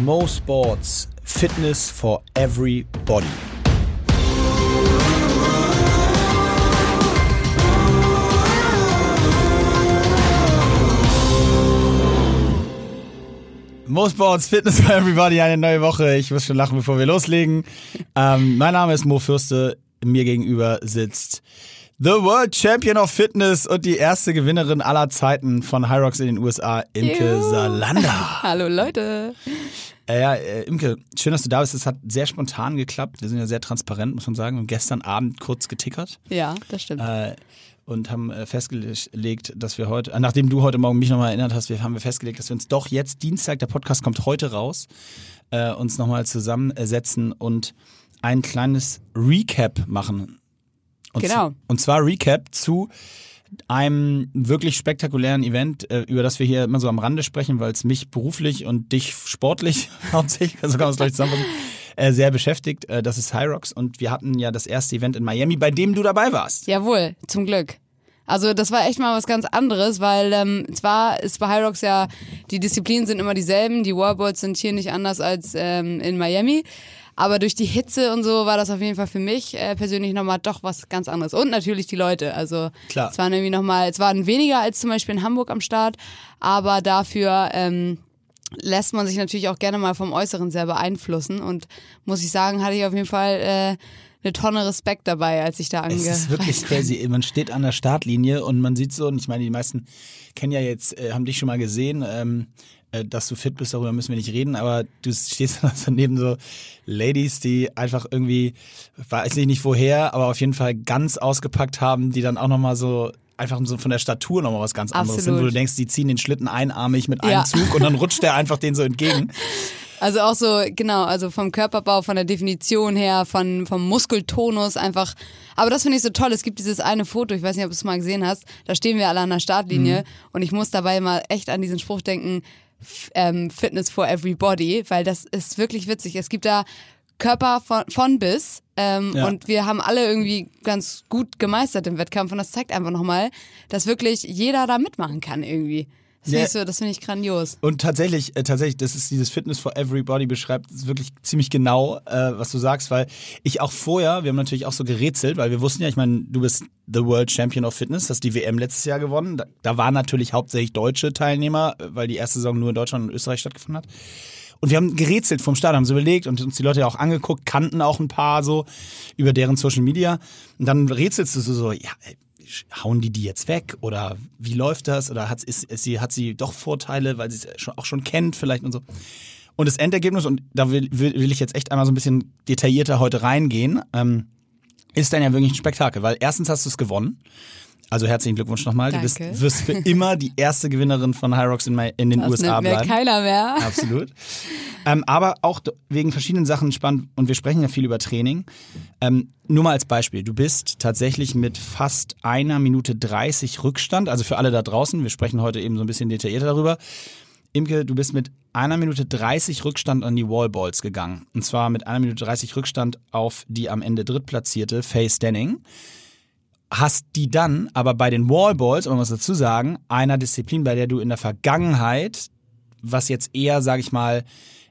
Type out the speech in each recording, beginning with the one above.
Mo Sports Fitness for Everybody. Mo Sports Fitness for Everybody, eine neue Woche. Ich muss schon lachen, bevor wir loslegen. Ähm, mein Name ist Mo Fürste. Mir gegenüber sitzt The World Champion of Fitness und die erste Gewinnerin aller Zeiten von High Rocks in den USA, Imke Juhu. Salander. Hallo Leute. Äh, ja, äh, Imke, schön, dass du da bist. Es hat sehr spontan geklappt. Wir sind ja sehr transparent, muss man sagen. Wir haben gestern Abend kurz getickert Ja, das stimmt. äh, und haben äh, festgelegt, dass wir heute, äh, nachdem du heute Morgen mich nochmal erinnert hast, wir haben wir festgelegt, dass wir uns doch jetzt Dienstag, der Podcast kommt heute raus, äh, uns nochmal zusammensetzen und ein kleines Recap machen. Und Genau. Und zwar Recap zu einem wirklich spektakulären Event, äh, über das wir hier immer so am Rande sprechen, weil es mich beruflich und dich sportlich hauptsächlich, so kann man es gleich zusammenfassen, äh, sehr beschäftigt. Äh, das ist Rocks und wir hatten ja das erste Event in Miami, bei dem du dabei warst. Jawohl, zum Glück. Also das war echt mal was ganz anderes, weil ähm, zwar ist bei Rocks ja, die Disziplinen sind immer dieselben, die Wallballs sind hier nicht anders als ähm, in Miami. Aber durch die Hitze und so war das auf jeden Fall für mich äh, persönlich nochmal doch was ganz anderes. Und natürlich die Leute. Also Klar. es waren irgendwie nochmal, es waren weniger als zum Beispiel in Hamburg am Start, aber dafür ähm, lässt man sich natürlich auch gerne mal vom Äußeren sehr beeinflussen. Und muss ich sagen, hatte ich auf jeden Fall äh, eine Tonne Respekt dabei, als ich da Es ist wirklich crazy. Man steht an der Startlinie und man sieht so, und ich meine, die meisten kennen ja jetzt, äh, haben dich schon mal gesehen, ähm, äh, dass du fit bist, darüber müssen wir nicht reden, aber du stehst daneben so Ladies, die einfach irgendwie, weiß ich nicht woher, aber auf jeden Fall ganz ausgepackt haben, die dann auch nochmal so einfach so von der Statur nochmal was ganz anderes sind, wo Absolut. du denkst, die ziehen den Schlitten einarmig mit einem Ja. Zug und dann rutscht der einfach den so entgegen. Also auch so, genau, also vom Körperbau, von der Definition her, von, vom Muskeltonus einfach. Aber das finde ich so toll. Es gibt dieses eine Foto, ich weiß nicht, ob du es mal gesehen hast, da stehen wir alle an der Startlinie Mhm. und ich muss dabei mal echt an diesen Spruch denken, ähm, Fitness for everybody, weil das ist wirklich witzig. Es gibt da Körper von, von bis ähm, Ja. und wir haben alle irgendwie ganz gut gemeistert im Wettkampf und das zeigt einfach nochmal, dass wirklich jeder da mitmachen kann irgendwie. Ich, so, das finde ich grandios. Und tatsächlich, äh, tatsächlich, das ist dieses Fitness for Everybody beschreibt es wirklich ziemlich genau, äh, was du sagst, weil ich auch vorher, wir haben natürlich auch so gerätselt, weil wir wussten ja, ich meine, du bist the World Champion of Fitness, hast die WM letztes Jahr gewonnen. Da, da waren natürlich hauptsächlich deutsche Teilnehmer, äh, weil die erste Saison nur in Deutschland und Österreich stattgefunden hat. Und wir haben gerätselt vom Start, haben so überlegt und uns die Leute ja auch angeguckt, kannten auch ein paar so über deren Social Media. Und dann rätselst du so, so ja, ey, hauen die die jetzt weg oder wie läuft das oder hat, ist, ist sie, hat sie doch Vorteile, weil sie es auch schon kennt vielleicht und so. Und das Endergebnis, und da will, will, will ich jetzt echt einmal so ein bisschen detaillierter heute reingehen, ähm, ist dann ja wirklich ein Spektakel, weil erstens hast du es gewonnen. Also herzlichen Glückwunsch nochmal. Du bist, Danke. wirst für immer die erste Gewinnerin von High Rocks in, Mi- in den Das USA nimmt mir bleiben. keiner mehr. Absolut. ähm, aber auch wegen verschiedenen Sachen spannend und wir sprechen ja viel über Training. Ähm, nur mal als Beispiel. Du bist tatsächlich mit fast einer Minute 30 Rückstand, also für alle da draußen, wir sprechen heute eben so ein bisschen detaillierter darüber. Imke, du bist mit einer Minute 30 Rückstand an die Wallballs gegangen. Und zwar mit einer Minute 30 Rückstand auf die am Ende drittplatzierte Faye Stanning. Hast die dann aber bei den Wallballs, um was dazu sagen, einer Disziplin, bei der du in der Vergangenheit, was jetzt eher, sag ich mal,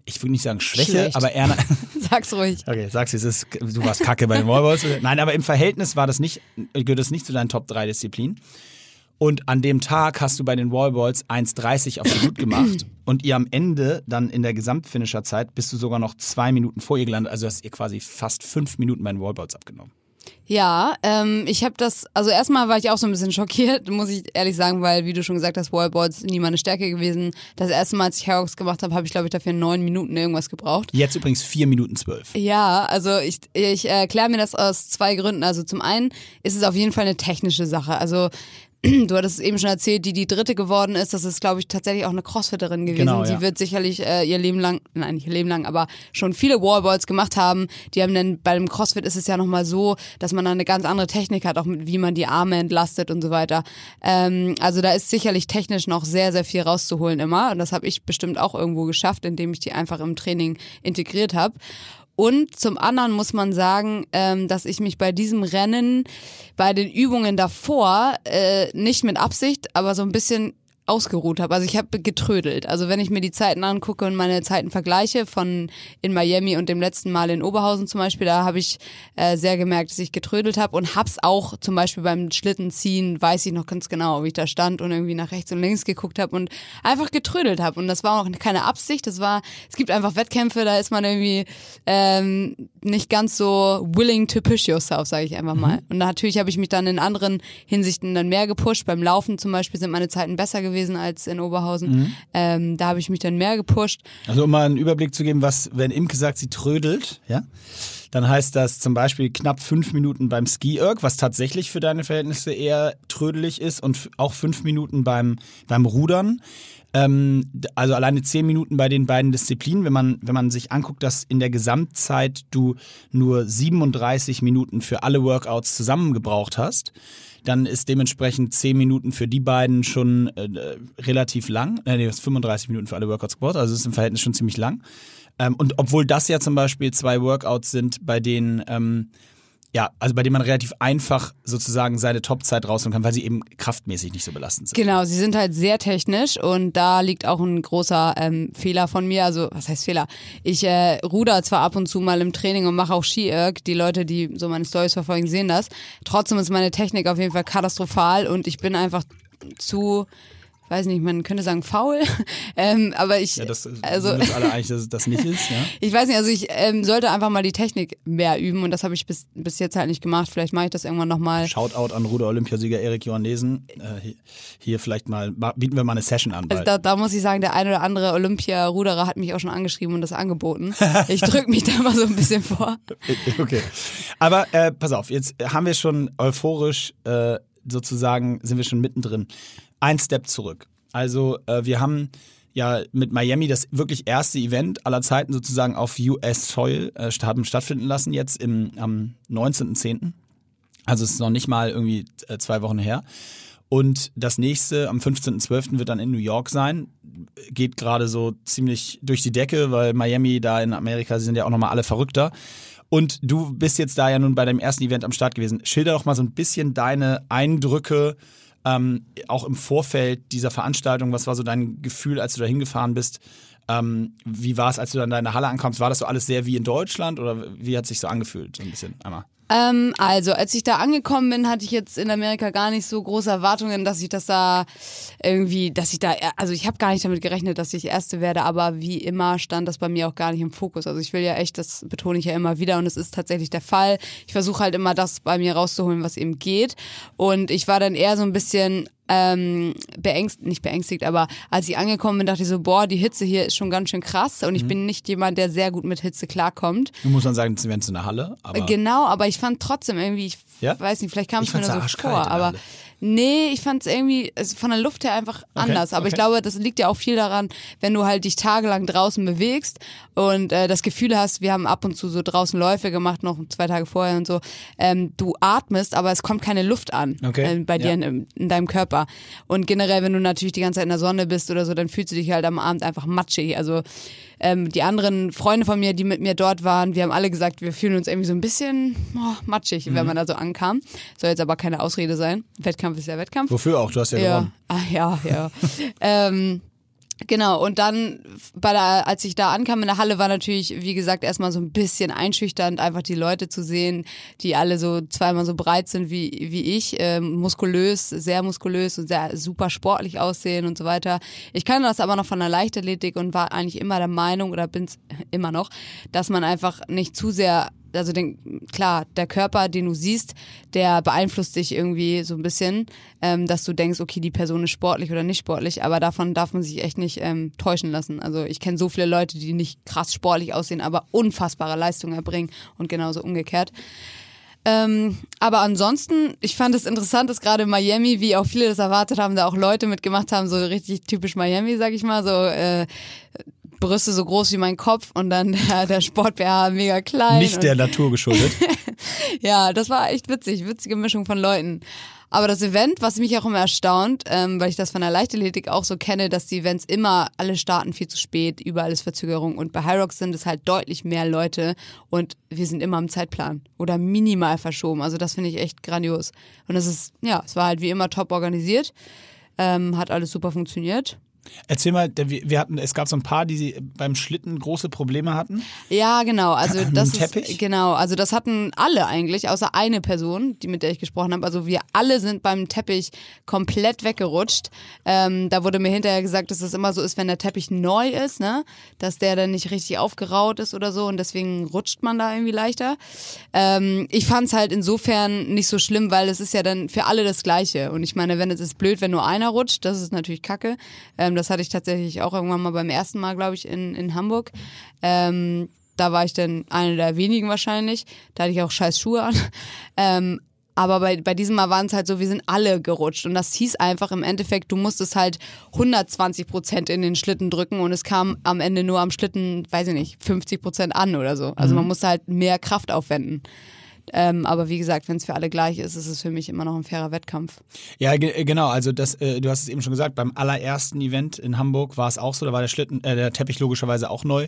ich würde nicht sagen Schwäche, Schlecht. aber eher. Sag's ruhig. Okay, sagst du, es ist, du warst kacke bei den Wallballs. Nein, aber im Verhältnis war das nicht, gehört das nicht zu deinen Top 3 Disziplinen. Und an dem Tag hast du bei den Wallballs 1,30 auf die Gut gemacht. und ihr am Ende, dann in der Gesamtfinisherzeit, bist du sogar noch zwei Minuten vor ihr gelandet. Also hast ihr quasi fast fünf Minuten bei den Wallballs abgenommen. Ja, ähm, ich habe das, also erstmal war ich auch so ein bisschen schockiert, muss ich ehrlich sagen, weil, wie du schon gesagt hast, Wallboards nie meine Stärke gewesen. Das erste Mal, als ich Herox gemacht habe, habe ich, glaube ich, dafür neun Minuten irgendwas gebraucht. Jetzt übrigens vier Minuten zwölf. Ja, also ich, ich erkläre mir das aus zwei Gründen. Also zum einen ist es auf jeden Fall eine technische Sache. Also du hattest es eben schon erzählt, die die dritte geworden ist, das ist, glaube ich, tatsächlich auch eine Crossfitterin gewesen. Genau, Die ja. wird sicherlich äh, ihr Leben lang, nein, nicht ihr Leben lang, aber schon viele Wallballs gemacht haben. Die haben dann, bei dem Crossfit ist es ja nochmal so, dass man dann eine ganz andere Technik hat, auch mit wie man die Arme entlastet und so weiter. Ähm, also da ist sicherlich technisch noch sehr, sehr viel rauszuholen immer. Und das habe ich bestimmt auch irgendwo geschafft, indem ich die einfach im Training integriert habe. Und zum anderen muss man sagen, ähm, dass ich mich bei diesem Rennen, bei den Übungen davor, äh, nicht mit Absicht, aber so ein bisschen ausgeruht habe. Also ich habe getrödelt. Also wenn ich mir die Zeiten angucke und meine Zeiten vergleiche von in Miami und dem letzten Mal in Oberhausen zum Beispiel, da habe ich äh, sehr gemerkt, dass ich getrödelt habe und hab's auch zum Beispiel beim Schlittenziehen, weiß ich noch ganz genau, wie ich da stand und irgendwie nach rechts und links geguckt habe und einfach getrödelt habe. Und das war auch keine Absicht. Das war, es gibt einfach Wettkämpfe, da ist man irgendwie ähm, nicht ganz so willing to push yourself, sage ich einfach mal. Mhm. Und natürlich habe ich mich dann in anderen Hinsichten dann mehr gepusht. Beim Laufen zum Beispiel sind meine Zeiten besser gewesen als in Oberhausen. Mhm. Ähm, da habe ich mich dann mehr gepusht. Also um mal einen Überblick zu geben, was, wenn Imke sagt, sie trödelt, ja, dann heißt das zum Beispiel knapp fünf Minuten beim Ski-Erg, was tatsächlich für deine Verhältnisse eher trödelig ist und auch fünf Minuten beim, beim Rudern. Ähm, also alleine zehn Minuten bei den beiden Disziplinen. Wenn man, wenn man sich anguckt, dass in der Gesamtzeit du nur 37 Minuten für alle Workouts zusammengebraucht hast, dann ist dementsprechend 10 Minuten für die beiden schon äh, relativ lang. Äh, nee, 35 Minuten für alle Workouts gebraucht, also ist im Verhältnis schon ziemlich lang. Ähm, und obwohl das ja zum Beispiel zwei Workouts sind, bei denen ähm, ja, also bei dem man relativ einfach sozusagen seine Topzeit rausholen kann, weil sie eben kraftmäßig nicht so belastend sind. Genau, sie sind halt sehr technisch und da liegt auch ein großer ähm, Fehler von mir. Also, was heißt Fehler? Ich äh, ruder zwar ab und zu mal im Training und mache auch Ski-Erg. Die Leute, die so meine Stories verfolgen, sehen das. Trotzdem ist meine Technik auf jeden Fall katastrophal und ich bin einfach zu weiß nicht, man könnte sagen faul, ähm, aber ich, ja, das, also alle eigentlich, dass es das nicht ist. Ja? ich weiß nicht, also ich ähm, sollte einfach mal die Technik mehr üben und das habe ich bis, bis jetzt halt nicht gemacht. Vielleicht mache ich das irgendwann nochmal. Shoutout an Ruder-Olympiasieger Erik Johannesen. Äh, hier vielleicht mal, bieten wir mal eine Session an. Also da, da, muss ich sagen, der eine oder andere Olympiaruderer hat mich auch schon angeschrieben und das angeboten. Ich drücke mich da mal so ein bisschen vor. okay. Aber äh, pass auf, jetzt haben wir schon euphorisch äh, sozusagen, sind wir schon mittendrin ein Step zurück. Also äh, wir haben ja mit Miami das wirklich erste Event aller Zeiten sozusagen auf US Soil äh, haben stattfinden lassen, jetzt im, am 19.10. Also es ist noch nicht mal irgendwie äh, zwei Wochen her. Und das nächste am 15.12. wird dann in New York sein. Geht gerade so ziemlich durch die Decke, weil Miami da in Amerika sind ja auch nochmal alle verrückter. Und du bist jetzt da ja nun bei deinem ersten Event am Start gewesen. Schilder doch mal so ein bisschen deine Eindrücke ähm, auch im Vorfeld dieser Veranstaltung, was war so dein Gefühl, als du da hingefahren bist? Ähm, wie war es, als du dann da in der Halle ankommst? War das so alles sehr wie in Deutschland oder wie hat es sich so angefühlt? So ein bisschen einmal. Ähm, also, als ich da angekommen bin, hatte ich jetzt in Amerika gar nicht so große Erwartungen, dass ich das da irgendwie, dass ich da, also ich habe gar nicht damit gerechnet, dass ich Erste werde, aber wie immer stand das bei mir auch gar nicht im Fokus. Also ich will ja echt, das betone ich ja immer wieder und es ist tatsächlich der Fall. Ich versuche halt immer das bei mir rauszuholen, was eben geht. Und ich war dann eher so ein bisschen ähm, beängstigt, nicht beängstigt, aber als ich angekommen bin, dachte ich so, boah, die Hitze hier ist schon ganz schön krass und ich mhm. bin nicht jemand, der sehr gut mit Hitze klarkommt. Du musst dann sagen, sie wären zu einer Halle. Aber genau, aber ich fand trotzdem irgendwie, ich ja? weiß nicht, vielleicht kam es mir nur so vor, aber Nee, ich fand es irgendwie also von der Luft her einfach anders. Aber okay. ich glaube, das liegt ja auch viel daran, wenn du halt dich tagelang draußen bewegst und äh, das Gefühl hast, wir haben ab und zu so draußen Läufe gemacht, noch zwei Tage vorher und so. Ähm, du atmest, aber es kommt keine Luft an okay. äh, bei dir ja. in, in, deinem Körper. Und generell, wenn du natürlich die ganze Zeit in der Sonne bist oder so, dann fühlst du dich halt am Abend einfach matschig. Also ähm, die anderen Freunde von mir, die mit mir dort waren, wir haben alle gesagt, wir fühlen uns irgendwie so ein bisschen oh, matschig, mhm. wenn man da so ankam. Soll jetzt aber keine Ausrede sein. Wettkampf ist ja Wettkampf. Wofür auch? Du hast ja, ja. gewonnen. Ah, ja, ja. ähm, Genau, und dann, bei der, als ich da ankam in der Halle, war natürlich, wie gesagt, erstmal so ein bisschen einschüchternd, einfach die Leute zu sehen, die alle so zweimal so breit sind wie, wie ich, äh, muskulös, sehr muskulös und sehr super sportlich aussehen und so weiter. Ich kann das aber noch von der Leichtathletik und war eigentlich immer der Meinung, oder bin es immer noch, dass man einfach nicht zu sehr also den, klar, der Körper, den du siehst, der beeinflusst dich irgendwie so ein bisschen, ähm, dass du denkst, okay, die Person ist sportlich oder nicht sportlich, aber davon darf man sich echt nicht ähm, täuschen lassen. Also ich kenne so viele Leute, die nicht krass sportlich aussehen, aber unfassbare Leistungen erbringen und genauso umgekehrt. Ähm, aber ansonsten, ich fand es interessant, dass gerade Miami, wie auch viele das erwartet haben, da auch Leute mitgemacht haben, so richtig typisch Miami, sag ich mal, so äh, Brüste so groß wie mein Kopf und dann der, der Sport-BH mega klein. Nicht der Natur geschuldet. ja, das war echt witzig, witzige Mischung von Leuten. Aber das Event, was mich auch immer erstaunt, ähm, weil ich das von der Leichtathletik auch so kenne, dass die Events immer alle starten viel zu spät, überall ist Verzögerung und bei Hyrox sind es halt deutlich mehr Leute und wir sind immer im Zeitplan oder minimal verschoben. Also das finde ich echt grandios. Und es ist, ja, es war halt wie immer top organisiert. Ähm, hat alles super funktioniert. Erzähl mal, wir hatten, es gab so ein paar, die beim Schlitten große Probleme hatten. Ja, genau. Also das Teppich? ist genau. Also das hatten alle eigentlich, außer eine Person, die mit der ich gesprochen habe. Also wir alle sind beim Teppich komplett weggerutscht. Ähm, da wurde mir hinterher gesagt, dass es immer so ist, wenn der Teppich neu ist, ne, dass der dann nicht richtig aufgeraut ist oder so und deswegen rutscht man da irgendwie leichter. Ähm, ich fand es halt insofern nicht so schlimm, weil es ist ja dann für alle das Gleiche. Und ich meine, wenn es ist blöd, wenn nur einer rutscht, das ist natürlich Kacke. Ähm, das hatte ich tatsächlich auch irgendwann mal beim ersten Mal, glaube ich, in, in Hamburg. Ähm, da war ich dann eine der wenigen wahrscheinlich. Da hatte ich auch scheiß Schuhe an. Ähm, aber bei, bei diesem Mal waren es halt so, wir sind alle gerutscht. Und das hieß einfach im Endeffekt, du musstest halt 120 Prozent in den Schlitten drücken und es kam am Ende nur am Schlitten, weiß ich nicht, 50 Prozent an oder so. Also man musste halt mehr Kraft aufwenden. Ähm, aber wie gesagt, wenn es für alle gleich ist, ist es für mich immer noch ein fairer Wettkampf. Ja, ge genau. Also das, äh, du hast es eben schon gesagt, beim allerersten Event in Hamburg war es auch so, da war der Schlitten, äh, der Teppich logischerweise auch neu.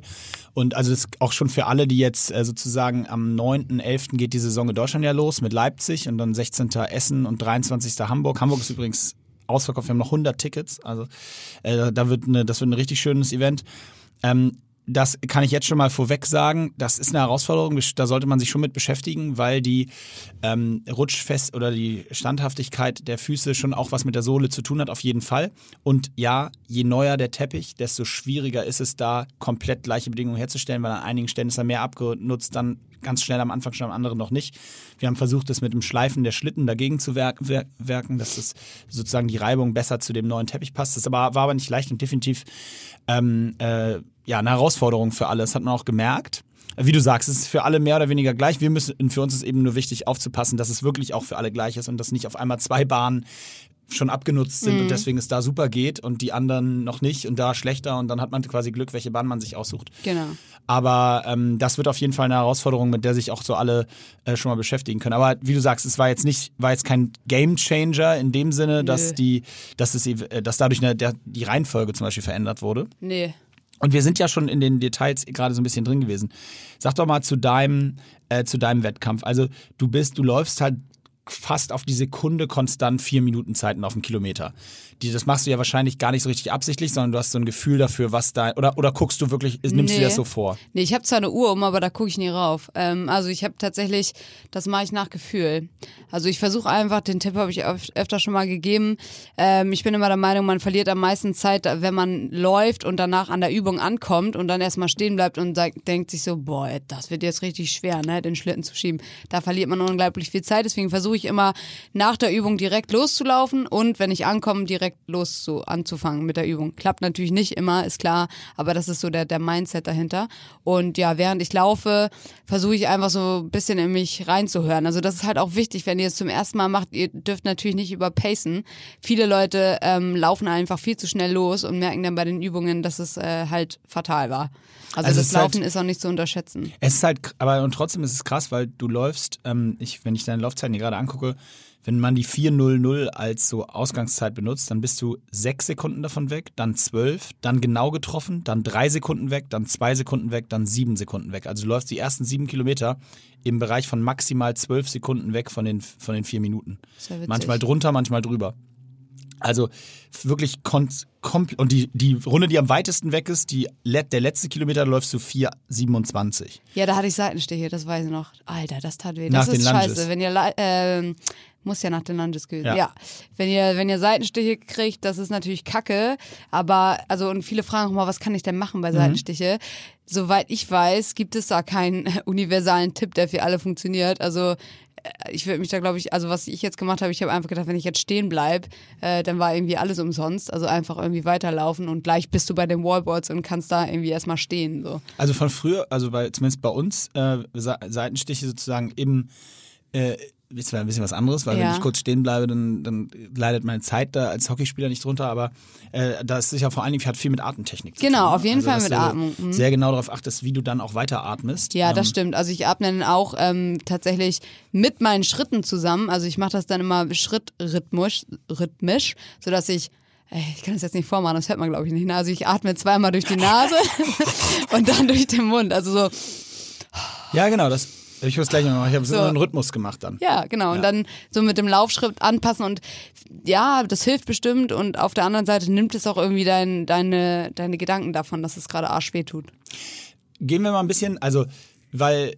Und also das auch schon für alle, die jetzt äh, sozusagen am 9.11. geht die Saison in Deutschland ja los mit Leipzig und dann 16. Essen und 23. Hamburg. Hamburg ist übrigens ausverkauft, wir haben noch 100 Tickets. Also äh, da wird eine, das wird ein richtig schönes Event. Ähm, das kann ich jetzt schon mal vorweg sagen. Das ist eine Herausforderung, da sollte man sich schon mit beschäftigen, weil die ähm, Rutschfest oder die Standhaftigkeit der Füße schon auch was mit der Sohle zu tun hat, auf jeden Fall. Und ja, je neuer der Teppich, desto schwieriger ist es da, komplett gleiche Bedingungen herzustellen, weil an einigen Stellen ist er mehr abgenutzt, dann ganz schnell am Anfang schon, am anderen noch nicht. Wir haben versucht, das mit dem Schleifen der Schlitten dagegen zu wer wer werken, dass das sozusagen die Reibung besser zu dem neuen Teppich passt. Das war aber nicht leicht und definitiv ähm, äh, ja, eine Herausforderung für alle. Das hat man auch gemerkt. Wie du sagst, es ist für alle mehr oder weniger gleich. Wir müssen, für uns ist eben nur wichtig aufzupassen, dass es wirklich auch für alle gleich ist und dass nicht auf einmal zwei Bahnen schon abgenutzt sind und deswegen es da super geht und die anderen noch nicht und da schlechter und dann hat man quasi Glück, welche Bahn man sich aussucht. Genau. Aber ähm, das wird auf jeden Fall eine Herausforderung, mit der sich auch so alle äh, schon mal beschäftigen können. Aber wie du sagst, es war jetzt nicht, war jetzt kein Game Changer in dem Sinne, dass die, dass es, äh, dass dadurch eine, der, die Reihenfolge zum Beispiel verändert wurde. Nee. Und wir sind ja schon in den Details gerade so ein bisschen drin gewesen. Sag doch mal zu deinem, äh, zu deinem Wettkampf. Also du bist, du läufst halt fast auf die Sekunde konstant vier Minuten Zeiten auf dem Kilometer. Die, das machst du ja wahrscheinlich gar nicht so richtig absichtlich, sondern du hast so ein Gefühl dafür, was da oder oder guckst du wirklich, nimmst du Nee. dir das so vor? Nee, ich habe zwar eine Uhr um, aber da gucke ich nie rauf. Ähm, also ich habe tatsächlich, das mache ich nach Gefühl. Also ich versuche einfach, den Tipp habe ich öf öfter schon mal gegeben. Ähm, ich bin immer der Meinung, man verliert am meisten Zeit, wenn man läuft und danach an der Übung ankommt und dann erstmal stehen bleibt und sagt, denkt sich so, boah, das wird jetzt richtig schwer, ne, den Schlitten zu schieben. Da verliert man unglaublich viel Zeit. Deswegen versuche ich immer nach der Übung direkt loszulaufen und wenn ich ankomme, direkt los so anzufangen mit der Übung. Klappt natürlich nicht immer, ist klar, aber das ist so der, der Mindset dahinter. Und ja, während ich laufe, versuche ich einfach so ein bisschen in mich reinzuhören. Also das ist halt auch wichtig, wenn ihr es zum ersten Mal macht, ihr dürft natürlich nicht überpacen. Viele Leute ähm, laufen einfach viel zu schnell los und merken dann bei den Übungen, dass es äh, halt fatal war. Also, Also das ist halt- Laufen ist auch nicht zu unterschätzen. Es ist halt, aber und trotzdem ist es krass, weil du läufst, ähm, ich, wenn ich deine Laufzeiten hier gerade angucke, wenn man die 4.00 als so Ausgangszeit benutzt, dann bist du sechs Sekunden davon weg, dann zwölf, dann genau getroffen, dann drei Sekunden weg, dann zwei Sekunden weg, dann sieben Sekunden weg. Also du läufst die ersten sieben Kilometer im Bereich von maximal zwölf Sekunden weg von den, von den vier Minuten. Ist ja. Manchmal drunter, manchmal drüber. Also wirklich komplett. Und die, die Runde, die am weitesten weg ist, die, der letzte Kilometer läufst du 4,27. Ja, da hatte ich Seitenstiche, das weiß ich noch. Alter, das tat weh. Nach das ist den Lunges. scheiße. Wenn ihr ähm, muss ja nach den Lunges gewesen. Ja. Ja. Wenn ihr wenn ihr Seitenstiche kriegt, das ist natürlich Kacke, aber also und viele fragen auch mal, was kann ich denn machen bei Mhm. Seitenstiche? Soweit ich weiß, gibt es da keinen universalen Tipp, der für alle funktioniert. Also äh, ich würde mich da, glaube ich, also was ich jetzt gemacht habe, ich habe einfach gedacht, wenn ich jetzt stehen bleib, äh, dann war irgendwie alles umsonst. Also einfach irgendwie weiterlaufen und gleich bist du bei den Wallboards und kannst da irgendwie erstmal stehen. So. Also von früher, also bei, zumindest bei uns, äh, Seitenstiche sozusagen im, äh, ist zwar ein bisschen was anderes, weil wenn Ja. ich kurz stehen bleibe, dann, dann leidet meine Zeit da als Hockeyspieler nicht drunter, aber äh, das ist ja vor allen Dingen hat viel mit Atemtechnik zu Genau, tun. ne? auf jeden Fall dass mit Atmung, mhm. Sehr genau darauf achtest, wie du dann auch weiter atmest. Ja, das Ähm, stimmt. Also ich atme dann auch ähm, tatsächlich mit meinen Schritten zusammen. Also ich mache das dann immer schrittrhythmisch, rhythmisch, sodass ich ich kann das jetzt nicht vormachen, das hört man glaube ich nicht. Also ich atme zweimal durch die Nase und dann durch den Mund. Also so, Ja, genau. Das, Ich muss gleich mal machen. Ich habe so. Einen Rhythmus gemacht dann. Ja, genau. Und dann so mit dem Laufschritt anpassen und ja, das hilft bestimmt und auf der anderen Seite nimmt es auch irgendwie dein, deine, deine Gedanken davon, dass es gerade arsch weh tut. Gehen wir mal ein bisschen, also weil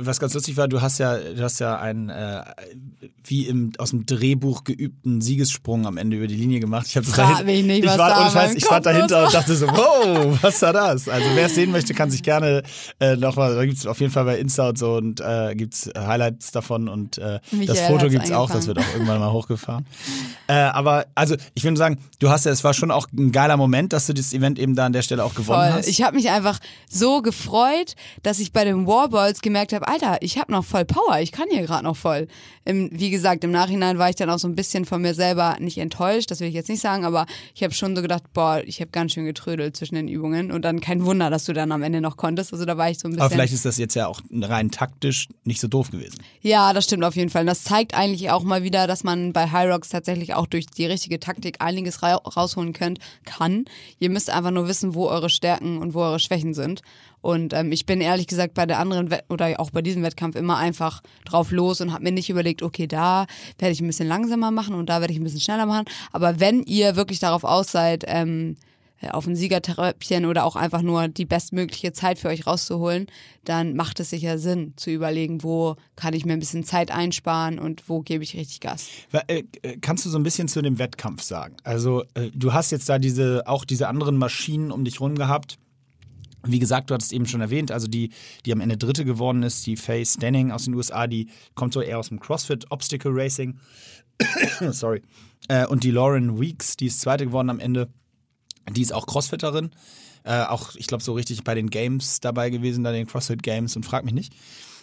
was ganz lustig war, du hast ja, du hast ja einen äh, wie im aus dem Drehbuch geübten Siegessprung am Ende über die Linie gemacht. Ich habe dahin- mich nicht, ich was war, da ohne Scheiß, ich stand dahinter und dachte so, wow, was war das? Also wer es sehen möchte, kann sich gerne äh, nochmal, da gibt's auf jeden Fall bei Insta und so und äh, gibt's Highlights davon und äh, das Foto hat's gibt's auch, das wird auch irgendwann mal hochgefahren. äh, aber also ich würde sagen, du hast ja, es war schon auch ein geiler Moment, dass du das Event eben da an der Stelle auch gewonnen Voll. hast. Ich habe mich einfach so gefreut, dass ich bei den Warballs gemerkt habe, Alter, ich habe noch voll Power, ich kann hier gerade noch voll. Im, wie gesagt, im Nachhinein war ich dann auch so ein bisschen von mir selber nicht enttäuscht, das will ich jetzt nicht sagen, aber ich habe schon so gedacht, boah, ich habe ganz schön getrödelt zwischen den Übungen und dann kein Wunder, dass du dann am Ende noch konntest. Also da war ich so ein bisschen. aber vielleicht ist das jetzt ja auch rein taktisch nicht so doof gewesen. Ja, das stimmt auf jeden Fall. Und das zeigt eigentlich auch mal wieder, dass man bei High Rocks tatsächlich auch durch die richtige Taktik einiges ra rausholen könnt, kann. Ihr müsst einfach nur wissen, wo eure Stärken und wo eure Schwächen sind. Und ähm, ich bin ehrlich gesagt bei der anderen Wett oder auch bei diesem Wettkampf immer einfach drauf los und habe mir nicht überlegt, okay, da werde ich ein bisschen langsamer machen und da werde ich ein bisschen schneller machen. Aber wenn ihr wirklich darauf aus seid, ähm, auf ein Siegertreppchen oder auch einfach nur die bestmögliche Zeit für euch rauszuholen, dann macht es sicher Sinn zu überlegen, wo kann ich mir ein bisschen Zeit einsparen und wo gebe ich richtig Gas. Äh, äh, Kannst du so ein bisschen zu dem Wettkampf sagen? Also, äh, du hast jetzt da diese, auch diese anderen Maschinen um dich rum gehabt. Wie gesagt, du hattest eben schon erwähnt, also die, die am Ende Dritte geworden ist, die Faye Stanning aus den USA, die kommt so eher aus dem CrossFit Obstacle Racing. Sorry. Äh, und die Lauren Weeks, die ist Zweite geworden am Ende. Die ist auch Crossfitterin. Äh, auch, ich glaube, so richtig bei den Games dabei gewesen, da den CrossFit Games und frag mich nicht.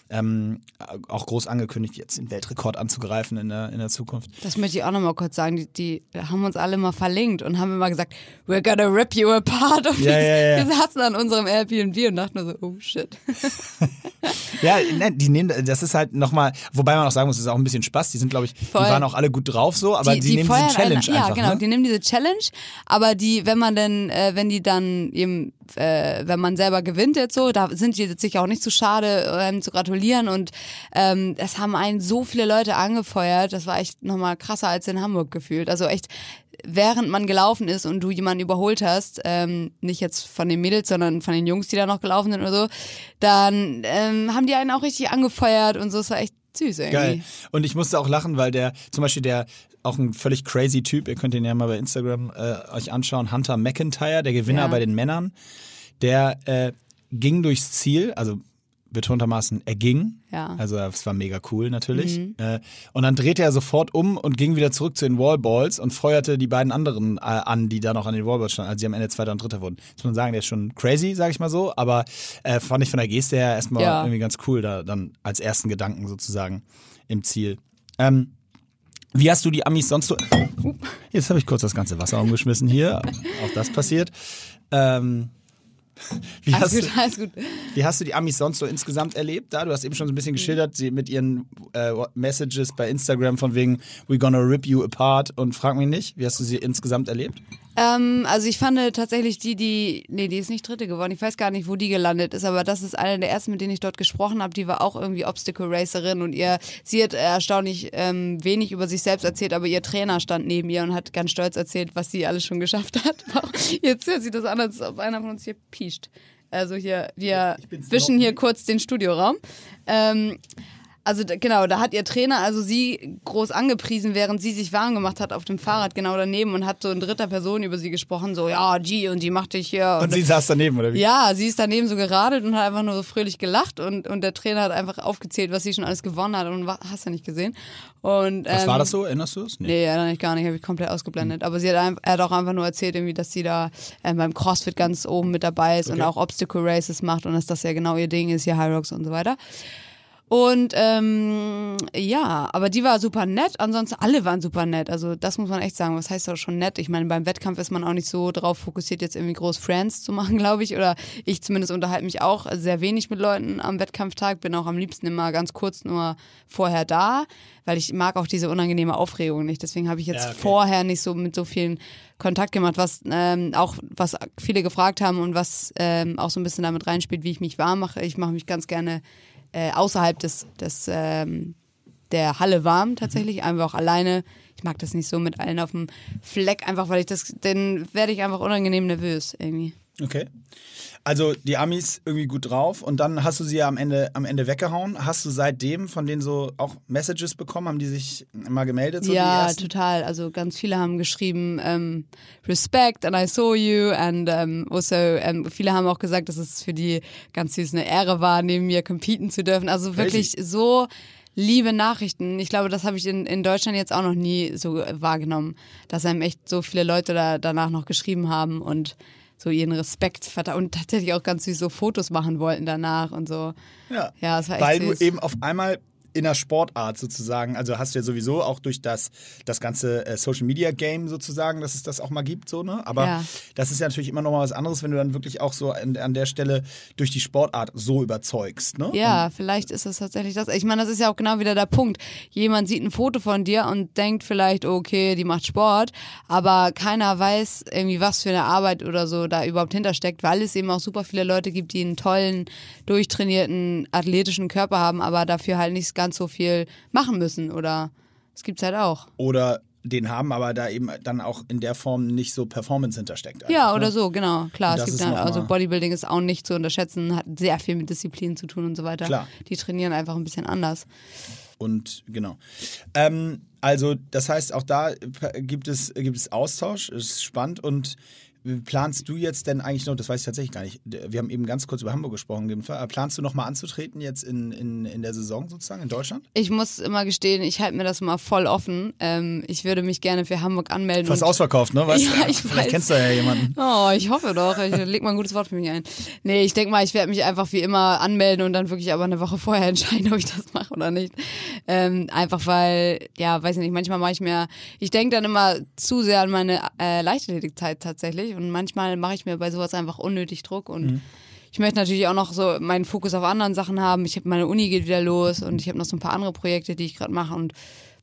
Ähm, auch groß angekündigt, jetzt den Weltrekord anzugreifen in der, in der Zukunft. Das möchte ich auch nochmal kurz sagen. Die, die haben uns alle mal verlinkt und haben immer gesagt, we're gonna rip you apart. Und Ja, wir, ja, ja. wir saßen an unserem Airbnb und dachten nur so, oh shit. Ja, nein, die nehmen, das ist halt nochmal, wobei man auch sagen muss, das ist auch ein bisschen Spaß. Die sind, glaube ich, Voll. die waren auch alle gut drauf so, aber die, nehmen feuern diese Challenge Ja, einfach. genau, ne? die nehmen diese Challenge, aber die, wenn man denn, äh, wenn die dann eben, äh, wenn man selber gewinnt jetzt so, da sind die sicher auch nicht zu schade, ähm, zu gratulieren und ähm, es haben einen so viele Leute angefeuert, das war echt nochmal krasser als in Hamburg gefühlt. Also echt, während man gelaufen ist und du jemanden überholt hast, ähm, nicht jetzt von den Mädels, sondern von den Jungs, die da noch gelaufen sind oder so, dann ähm, haben die einen auch richtig angefeuert und so, es war echt süß irgendwie. Geil. Und ich musste auch lachen, weil der, zum Beispiel der, auch ein völlig crazy Typ, ihr könnt ihn ja mal bei Instagram äh, euch anschauen, Hunter McIntyre, der Gewinner Ja. bei den Männern, der äh, ging durchs Ziel, also betontermaßen, er ging. Ja. Mhm. Also es war mega cool natürlich. Äh, und dann drehte er sofort um und ging wieder zurück zu den Wallballs und feuerte die beiden anderen äh, an, die da noch an den Wallballs standen, als sie am Ende Zweiter und Dritter wurden. Muss man sagen, der ist schon crazy, sag ich mal so, aber äh, fand ich von der Geste her erstmal Ja. irgendwie ganz cool, da dann als ersten Gedanken sozusagen im Ziel. Ähm, wie hast du die Amis sonst so. Jetzt habe ich kurz das ganze Wasser umgeschmissen hier. Auch das passiert. Ähm, wie, Alles hast, gut, alles gut. wie hast du die Amis sonst so insgesamt erlebt? Da, du hast eben schon so ein bisschen geschildert, sie mit ihren äh, Messages bei Instagram von wegen We gonna rip you apart und frag mich nicht. Wie hast du sie insgesamt erlebt? Ähm, also ich fand tatsächlich die, die, nee, die ist nicht dritte geworden. Ich weiß gar nicht, wo die gelandet ist, aber das ist eine der ersten, mit denen ich dort gesprochen habe. Die war auch irgendwie Obstacle Racerin und ihr, sie hat erstaunlich ähm, wenig über sich selbst erzählt, aber ihr Trainer stand neben ihr und hat ganz stolz erzählt, was sie alles schon geschafft hat. Jetzt hört sich das an, als ob einer von uns hier piescht. Also hier, wir wischen hier kurz den Studioraum. Ähm, also genau, da hat ihr Trainer also sie groß angepriesen, während sie sich warm gemacht hat auf dem Fahrrad genau daneben und hat so in dritter Person über sie gesprochen, so ja, die und die macht dich hier. Und sie saß daneben, oder wie? ja, sie ist daneben so geradelt und hat einfach nur so fröhlich gelacht und, und der Trainer hat einfach aufgezählt, was sie schon alles gewonnen hat und hast du nicht gesehen. Und, Was ähm, war das so? Erinnerst du es? Nee, ja, gar nicht, habe ich komplett ausgeblendet. Aber sie hat, ein- er hat auch einfach nur erzählt, irgendwie, dass sie da ähm, beim CrossFit ganz oben mit dabei ist und Okay. auch Obstacle Races macht und dass das ja genau ihr Ding ist, hier High Rocks und so weiter. Und ähm, ja, aber die war super nett. Ansonsten alle waren super nett. Also das muss man echt sagen. Was heißt doch schon nett? Ich meine, beim Wettkampf ist man auch nicht so drauf fokussiert, jetzt irgendwie groß Friends zu machen, glaube ich. Oder ich zumindest unterhalte mich auch sehr wenig mit Leuten am Wettkampftag. Bin auch am liebsten immer ganz kurz nur vorher da, weil ich mag auch diese unangenehme Aufregung nicht. Deswegen habe ich jetzt Ja, okay. vorher nicht so mit so vielen Kontakt gemacht, was ähm, auch was viele gefragt haben und was ähm, auch so ein bisschen damit reinspielt, wie ich mich warm mache. Ich mache mich ganz gerne äh, außerhalb des, des ähm, der Halle warm tatsächlich, einfach auch alleine. Ich mag das nicht so mit allen auf dem Fleck, einfach weil ich das, dann werde ich einfach unangenehm nervös irgendwie. Okay. Also die Amis irgendwie gut drauf und dann hast du sie ja am Ende, am Ende weggehauen. Hast du seitdem von denen so auch Messages bekommen? Haben die sich mal gemeldet? So ja, total. Also ganz viele haben geschrieben, ähm, Respect and I saw you and ähm, also ähm, viele haben auch gesagt, dass es für die ganz süß eine Ehre war, neben mir competen zu dürfen. Also wirklich Crazy. so liebe Nachrichten. Ich glaube, das habe ich in, in Deutschland jetzt auch noch nie so wahrgenommen, dass einem echt so viele Leute da, danach noch geschrieben haben und so ihren Respekt und tatsächlich auch ganz süß so Fotos machen wollten danach und so. Ja, ja das war echt Weil süß. du eben auf einmal in der Sportart sozusagen. Also hast du ja sowieso auch durch das, das ganze äh, Social Media Game sozusagen, dass es das auch mal gibt, so, ne? Aber ja. das ist ja natürlich immer noch mal was anderes, wenn du dann wirklich auch so an, an der Stelle durch die Sportart so überzeugst, ne? Ja, und vielleicht ist das tatsächlich das. Ich meine, das ist ja auch genau wieder der Punkt. Jemand sieht ein Foto von dir und denkt vielleicht, okay, die macht Sport, aber keiner weiß irgendwie, was für eine Arbeit oder so da überhaupt hintersteckt, weil es eben auch super viele Leute gibt, die einen tollen, durchtrainierten, athletischen Körper haben, aber dafür halt nicht ganz so viel machen müssen oder es gibt es halt auch. Oder den haben, aber da eben dann auch in der Form nicht so Performance hintersteckt. Einfach, ja, oder ne? so, genau. Klar, es gibt dann, also Bodybuilding ist auch nicht zu unterschätzen, hat sehr viel mit Disziplin zu tun und so weiter. Klar. Die trainieren einfach ein bisschen anders. Und genau. Ähm, also, das heißt, auch da gibt es, gibt es Austausch, ist spannend und planst du jetzt denn eigentlich noch, das weiß ich tatsächlich gar nicht, wir haben eben ganz kurz über Hamburg gesprochen, planst du noch mal anzutreten jetzt in, in, in der Saison sozusagen in Deutschland? Ich muss immer gestehen, ich halte mir das mal voll offen. Ähm, ich würde mich gerne für Hamburg anmelden. Fast ausverkauft, ne? Weißt, ja, ich vielleicht weiß. kennst du ja jemanden. Oh, ich hoffe doch. Ich leg mal ein gutes Wort für mich ein. Nee, ich denke mal, ich werde mich einfach wie immer anmelden und dann wirklich aber eine Woche vorher entscheiden, ob ich das mache oder nicht. Ähm, einfach weil, ja, weiß ich nicht, manchmal mache ich mir, ich denke dann immer zu sehr an meine äh, Leichtathletikzeit tatsächlich und manchmal mache ich mir bei sowas einfach unnötig Druck und mhm. ich möchte natürlich auch noch so meinen Fokus auf anderen Sachen haben. Ich habe meine Uni geht wieder los und ich habe noch so ein paar andere Projekte, die ich gerade mache und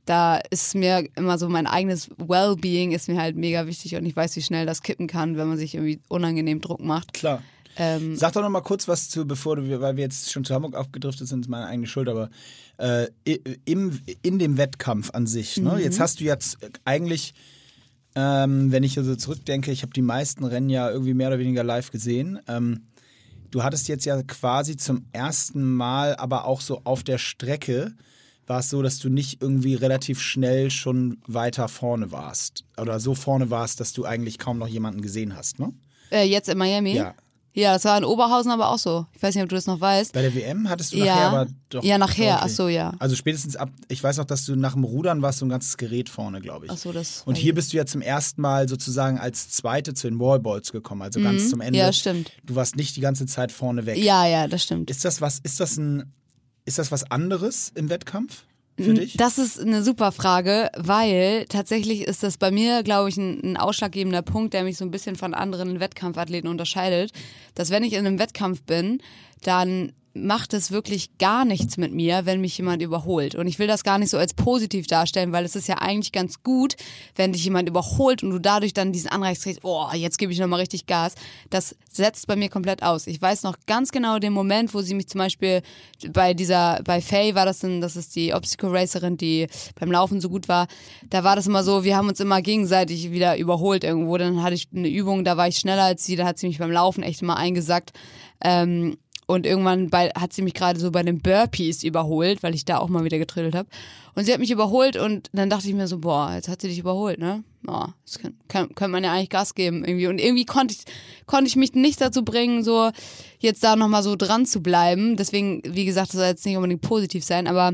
da ist mir immer so mein eigenes Wellbeing ist mir halt mega wichtig und ich weiß, wie schnell das kippen kann, wenn man sich irgendwie unangenehm Druck macht. Klar. Ähm, Sag doch noch mal kurz was zu, bevor du, weil wir jetzt schon zu Hamburg abgedriftet sind, ist meine eigene Schuld, aber äh, im, in dem Wettkampf an sich, ne? Mhm. Jetzt hast du jetzt eigentlich ähm, wenn ich also zurückdenke, ich habe die meisten Rennen ja irgendwie mehr oder weniger live gesehen. Ähm, du hattest jetzt ja quasi zum ersten Mal, aber auch so auf der Strecke, war es so, dass du nicht irgendwie relativ schnell schon weiter vorne warst. Oder so vorne warst, dass du eigentlich kaum noch jemanden gesehen hast, ne? Äh, jetzt in Miami? Ja. Ja, das war in Oberhausen aber auch so. Ich weiß nicht, ob du das noch weißt. Bei der WM hattest du nachher ja. aber doch. Ja, nachher, okay. ach so, ja. Also spätestens ab, ich weiß noch, dass du nach dem Rudern warst, so ein ganzes Gerät vorne, glaube ich. Ach so, das. Und hier bist du ja zum ersten Mal sozusagen als Zweite zu den Wallballs gekommen, also mhm. ganz zum Ende. Ja, stimmt. Du warst nicht die ganze Zeit vorne weg. Ja, ja, das stimmt. Ist das was, ist das ein, ist das was anderes im Wettkampf? Für dich? Das ist eine super Frage, weil tatsächlich ist das bei mir, glaube ich, ein, ein, ausschlaggebender Punkt, der mich so ein bisschen von anderen Wettkampfathleten unterscheidet, dass wenn ich in einem Wettkampf bin, dann macht es wirklich gar nichts mit mir, wenn mich jemand überholt. Und ich will das gar nicht so als positiv darstellen, weil es ist ja eigentlich ganz gut, wenn dich jemand überholt und du dadurch dann diesen Anreiz kriegst, oh, jetzt gebe ich nochmal richtig Gas. Das setzt bei mir komplett aus. Ich weiß noch ganz genau den Moment, wo sie mich zum Beispiel bei dieser, bei Faye war das dann, das ist die Obstacle Racerin, die beim Laufen so gut war. Da war das immer so, wir haben uns immer gegenseitig wieder überholt irgendwo. Dann hatte ich eine Übung, da war ich schneller als sie, da hat sie mich beim Laufen echt immer eingesackt. Ähm, und irgendwann bei, hat sie mich gerade so bei den Burpees überholt, weil ich da auch mal wieder getrillelt habe. Und sie hat mich überholt und dann dachte ich mir so, boah, jetzt hat sie dich überholt, ne? Boah, das kann, kann, kann man ja eigentlich Gas geben irgendwie. Und irgendwie konnte ich, konnte ich mich nicht dazu bringen, so jetzt da nochmal so dran zu bleiben. Deswegen, wie gesagt, das soll jetzt nicht unbedingt positiv sein, aber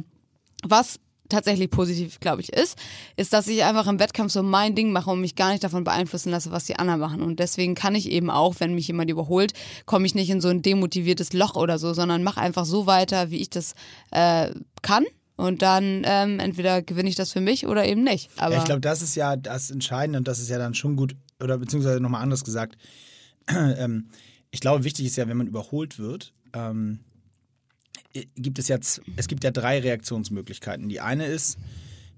was tatsächlich positiv, glaube ich, ist, ist, dass ich einfach im Wettkampf so mein Ding mache und mich gar nicht davon beeinflussen lasse, was die anderen machen. Und deswegen kann ich eben auch, wenn mich jemand überholt, komme ich nicht in so ein demotiviertes Loch oder so, sondern mache einfach so weiter, wie ich das äh, kann. Und dann ähm, entweder gewinne ich das für mich oder eben nicht. Aber ja, ich glaube, das ist ja das Entscheidende und das ist ja dann schon gut, oder beziehungsweise nochmal anders gesagt. ähm, ich glaube, wichtig ist ja, wenn man überholt wird, ähm, gibt es jetzt, es gibt ja drei Reaktionsmöglichkeiten. Die eine ist,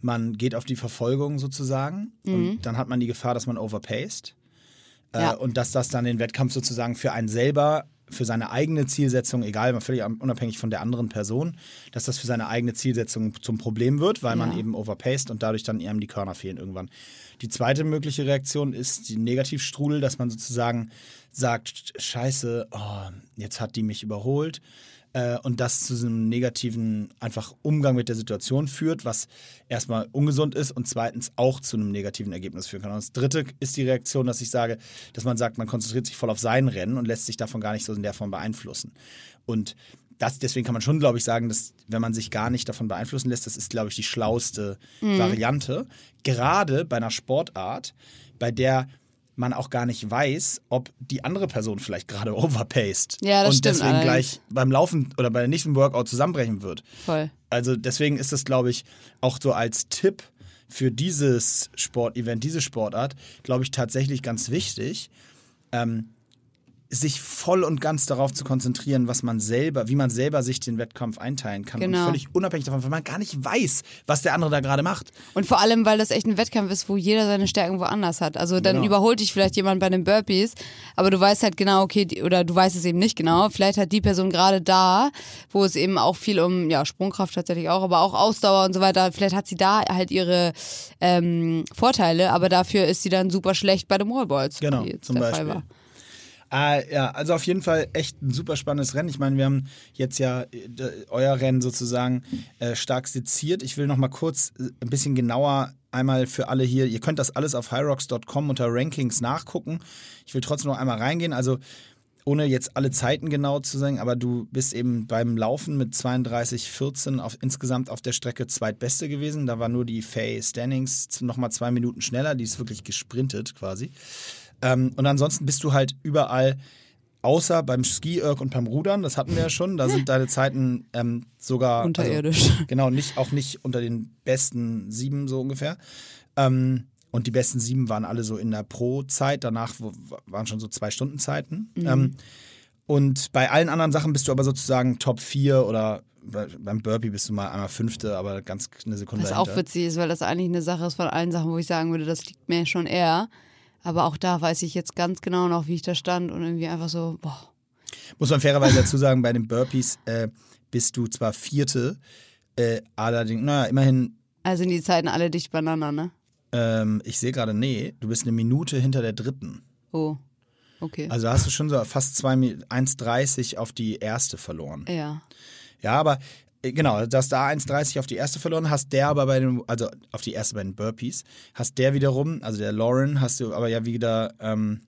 man geht auf die Verfolgung sozusagen mhm. und dann hat man die Gefahr, dass man overpaced. Äh, ja. Äh, und dass das dann den Wettkampf sozusagen für einen selber für seine eigene Zielsetzung, egal, völlig unabhängig von der anderen Person, dass das für seine eigene Zielsetzung zum Problem wird, weil man Ja. eben overpaced und dadurch dann ihm die Körner fehlen irgendwann. Die zweite mögliche Reaktion ist die Negativstrudel, dass man sozusagen sagt, scheiße, oh, jetzt hat die mich überholt äh, und das zu einem negativen einfach Umgang mit der Situation führt, was erstmal ungesund ist und zweitens auch zu einem negativen Ergebnis führen kann. Und das dritte ist die Reaktion, dass ich sage, dass man sagt, man konzentriert sich voll auf sein Rennen und lässt sich davon gar nicht so in der Form beeinflussen. Und das, deswegen kann man schon, glaube ich, sagen, dass wenn man sich gar nicht davon beeinflussen lässt, das ist, glaube ich, die schlauste Variante. Gerade bei einer Sportart, bei der man auch gar nicht weiß, ob die andere Person vielleicht gerade overpaced Ja, das und stimmt deswegen allerdings. gleich beim Laufen oder bei der nächsten Workout zusammenbrechen wird. Voll. Also deswegen ist es, glaube ich, auch so als Tipp für dieses Sportevent, diese Sportart, glaube ich, tatsächlich ganz wichtig, ähm, sich voll und ganz darauf zu konzentrieren, was man selber, wie man selber sich den Wettkampf einteilen kann. Genau. Und völlig unabhängig davon, weil man gar nicht weiß, was der andere da gerade macht. Und vor allem, weil das echt ein Wettkampf ist, wo jeder seine Stärken woanders hat. Also dann Genau. überholt dich vielleicht jemand bei den Burpees, aber du weißt halt genau, okay, die, oder du weißt es eben nicht genau. Vielleicht hat die Person gerade da, wo es eben auch viel um ja Sprungkraft tatsächlich auch, aber auch Ausdauer und so weiter. Vielleicht hat sie da halt ihre ähm, Vorteile, aber dafür ist sie dann super schlecht bei den Wallballs. Genau, zum Beispiel. War. Ah, ja, also auf jeden Fall echt ein super spannendes Rennen. Ich meine, wir haben jetzt ja äh, euer Rennen sozusagen äh, stark seziert. Ich will noch mal kurz äh, ein bisschen genauer einmal für alle hier, ihr könnt das alles auf hyrocks.com unter Rankings nachgucken. Ich will trotzdem noch einmal reingehen. Also ohne jetzt alle Zeiten genau zu sagen, aber du bist eben beim Laufen mit 32,14 auf, insgesamt auf der Strecke zweitbeste gewesen. Da war nur die Faye Stannings nochmal zwei Minuten schneller. Die ist wirklich gesprintet quasi. Ähm, und ansonsten bist du halt überall, außer beim Ski-Erg und beim Rudern, das hatten wir ja schon, da sind deine Zeiten ähm, sogar Unterirdisch. Also, genau, nicht, auch nicht unter den besten sieben so ungefähr. Ähm, und die besten sieben waren alle so in der Pro-Zeit, danach waren schon so zwei Stunden Zeiten. Ähm, und bei allen anderen Sachen bist du aber sozusagen Top 4 oder bei, beim Burpee bist du mal einmal Fünfte, aber ganz eine Sekunde Was auch dahinter. witzig ist, weil das eigentlich eine Sache ist von allen Sachen, wo ich sagen würde, das liegt mir schon eher. Aber auch da weiß ich jetzt ganz genau noch, wie ich da stand und irgendwie einfach so, boah. Muss man fairerweise dazu sagen, bei den Burpees äh, bist du zwar Vierte, äh, allerdings, naja, immerhin, Also sind die Zeiten alle dicht beieinander, ne? ähm, ich sehe gerade, nee, du bist eine Minute hinter der dritten. Oh, okay. Also hast du schon so fast zwei Mi- 1,30 auf die erste verloren. ja. Ja, aber genau, dass da 1,30 auf die erste verloren hast, der aber bei den, also auf die erste bei den Burpees, hast der wiederum, also der Lauren, hast du aber ja wieder, ähm,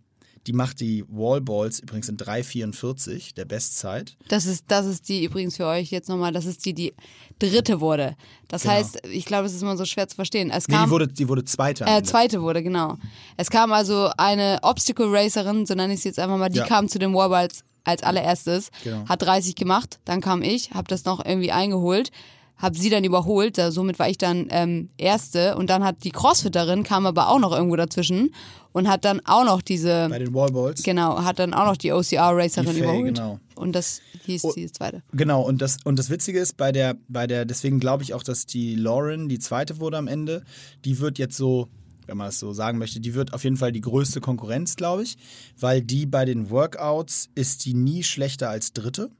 die macht die Wallballs übrigens in 3,44 der Bestzeit. Das ist, das ist die übrigens für euch jetzt nochmal, das ist die, die dritte wurde. Das Genau. heißt, ich glaube, es ist immer so schwer zu verstehen. Es Nee, kam, die wurde, die wurde Zweite. äh, zweite wurde, genau. Es kam also eine Obstacle Racerin, so nenne ich sie jetzt einfach mal, die Ja. kam zu den Warballs als allererstes, Genau. hat 30 gemacht, dann kam ich, habe das noch irgendwie eingeholt, habe sie dann überholt, da, somit war ich dann ähm, Erste und dann hat die Crossfitterin, kam aber auch noch irgendwo dazwischen und hat dann auch noch diese, Bei den Wallballs. genau, hat dann auch noch die OCR-Racerin Die Faye, überholt. genau. Und das hieß Oh. die zweite. Genau, und das, und das Witzige ist, bei der, bei der, deswegen glaube ich auch, dass die Lauren die zweite wurde am Ende, die wird jetzt so, wenn man es so sagen möchte, die wird auf jeden Fall die größte Konkurrenz, glaube ich, weil die bei den Workouts ist die nie schlechter als dritte.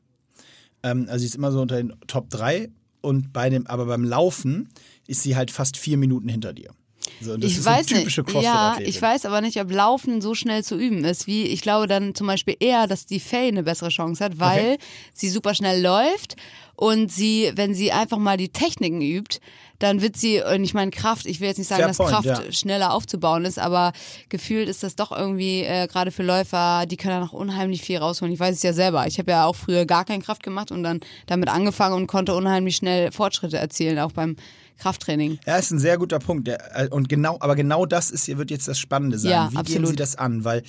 Ähm, also sie ist immer so unter den Top 3 und bei dem, aber beim Laufen ist sie halt fast vier Minuten hinter dir. So, und das ich ist weiß eine typische nicht. Ja, ich weiß aber nicht, ob Laufen so schnell zu üben ist, wie ich glaube dann zum Beispiel eher, dass die Faye eine bessere Chance hat, weil Okay. sie super schnell läuft und sie, wenn sie einfach mal die Techniken übt, dann wird sie, und ich meine Kraft, ich will jetzt nicht sagen, Fair dass point, Kraft ja. schneller aufzubauen ist, aber gefühlt ist das doch irgendwie, äh, gerade für Läufer, die können da noch unheimlich viel rausholen. Ich weiß es ja selber. Ich habe ja auch früher gar keine Kraft gemacht und dann damit angefangen und konnte unheimlich schnell Fortschritte erzielen, auch beim Krafttraining. Ja, ist ein sehr guter Punkt. Äh, und genau, aber genau das ist, wird jetzt das Spannende sein. Ja, Wie gehen absolut. Sie das an? Weil,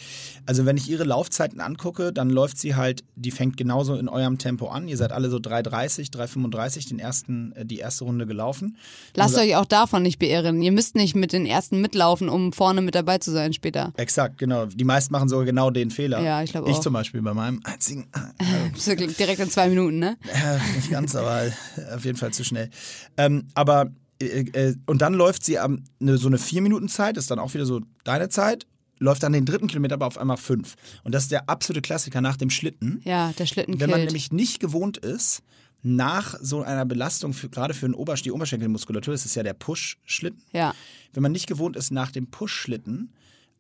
also wenn ich Ihre Laufzeiten angucke, dann läuft sie halt, die fängt genauso in eurem Tempo an. Ihr seid alle so 3,30, 3,35 den ersten, äh, die erste Runde gelaufen. Lasst Nur- euch auch davon nicht beirren. Ihr müsst nicht mit den ersten mitlaufen, um vorne mit dabei zu sein später. Exakt, genau. Die meisten machen sogar genau den Fehler. Ja, ich glaube Ich auch. zum Beispiel bei meinem einzigen, äh, Direkt in zwei Minuten, ne? Ja, nicht ganz, aber auf jeden Fall zu schnell. Ähm, aber äh, äh, und dann läuft sie am, ne, so eine vier Minuten Zeit, ist dann auch wieder so deine Zeit. läuft dann den dritten Kilometer aber auf einmal fünf. Und das ist der absolute Klassiker nach dem Schlitten. Ja, der Schlitten Wenn man killt. nämlich nicht gewohnt ist, nach so einer Belastung, für, gerade für den Obersch die Oberschenkelmuskulatur, das ist ja der Push-Schlitten, Ja. wenn man nicht gewohnt ist, nach dem Push-Schlitten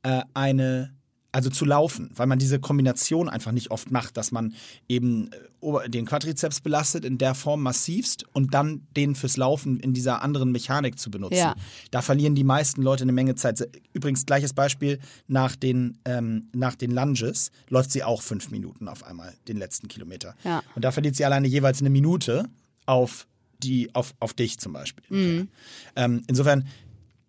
äh, eine, also zu laufen, weil man diese Kombination einfach nicht oft macht, dass man eben äh, den Quadrizeps belastet in der Form massivst und dann den fürs Laufen in dieser anderen Mechanik zu benutzen. Ja. Da verlieren die meisten Leute eine Menge Zeit. Übrigens, gleiches Beispiel, nach den, ähm, nach den Lunges läuft sie auch fünf Minuten auf einmal, den letzten Kilometer. Ja. Und da verliert sie alleine jeweils eine Minute auf, die, auf, auf dich zum Beispiel. Mhm. Ähm, insofern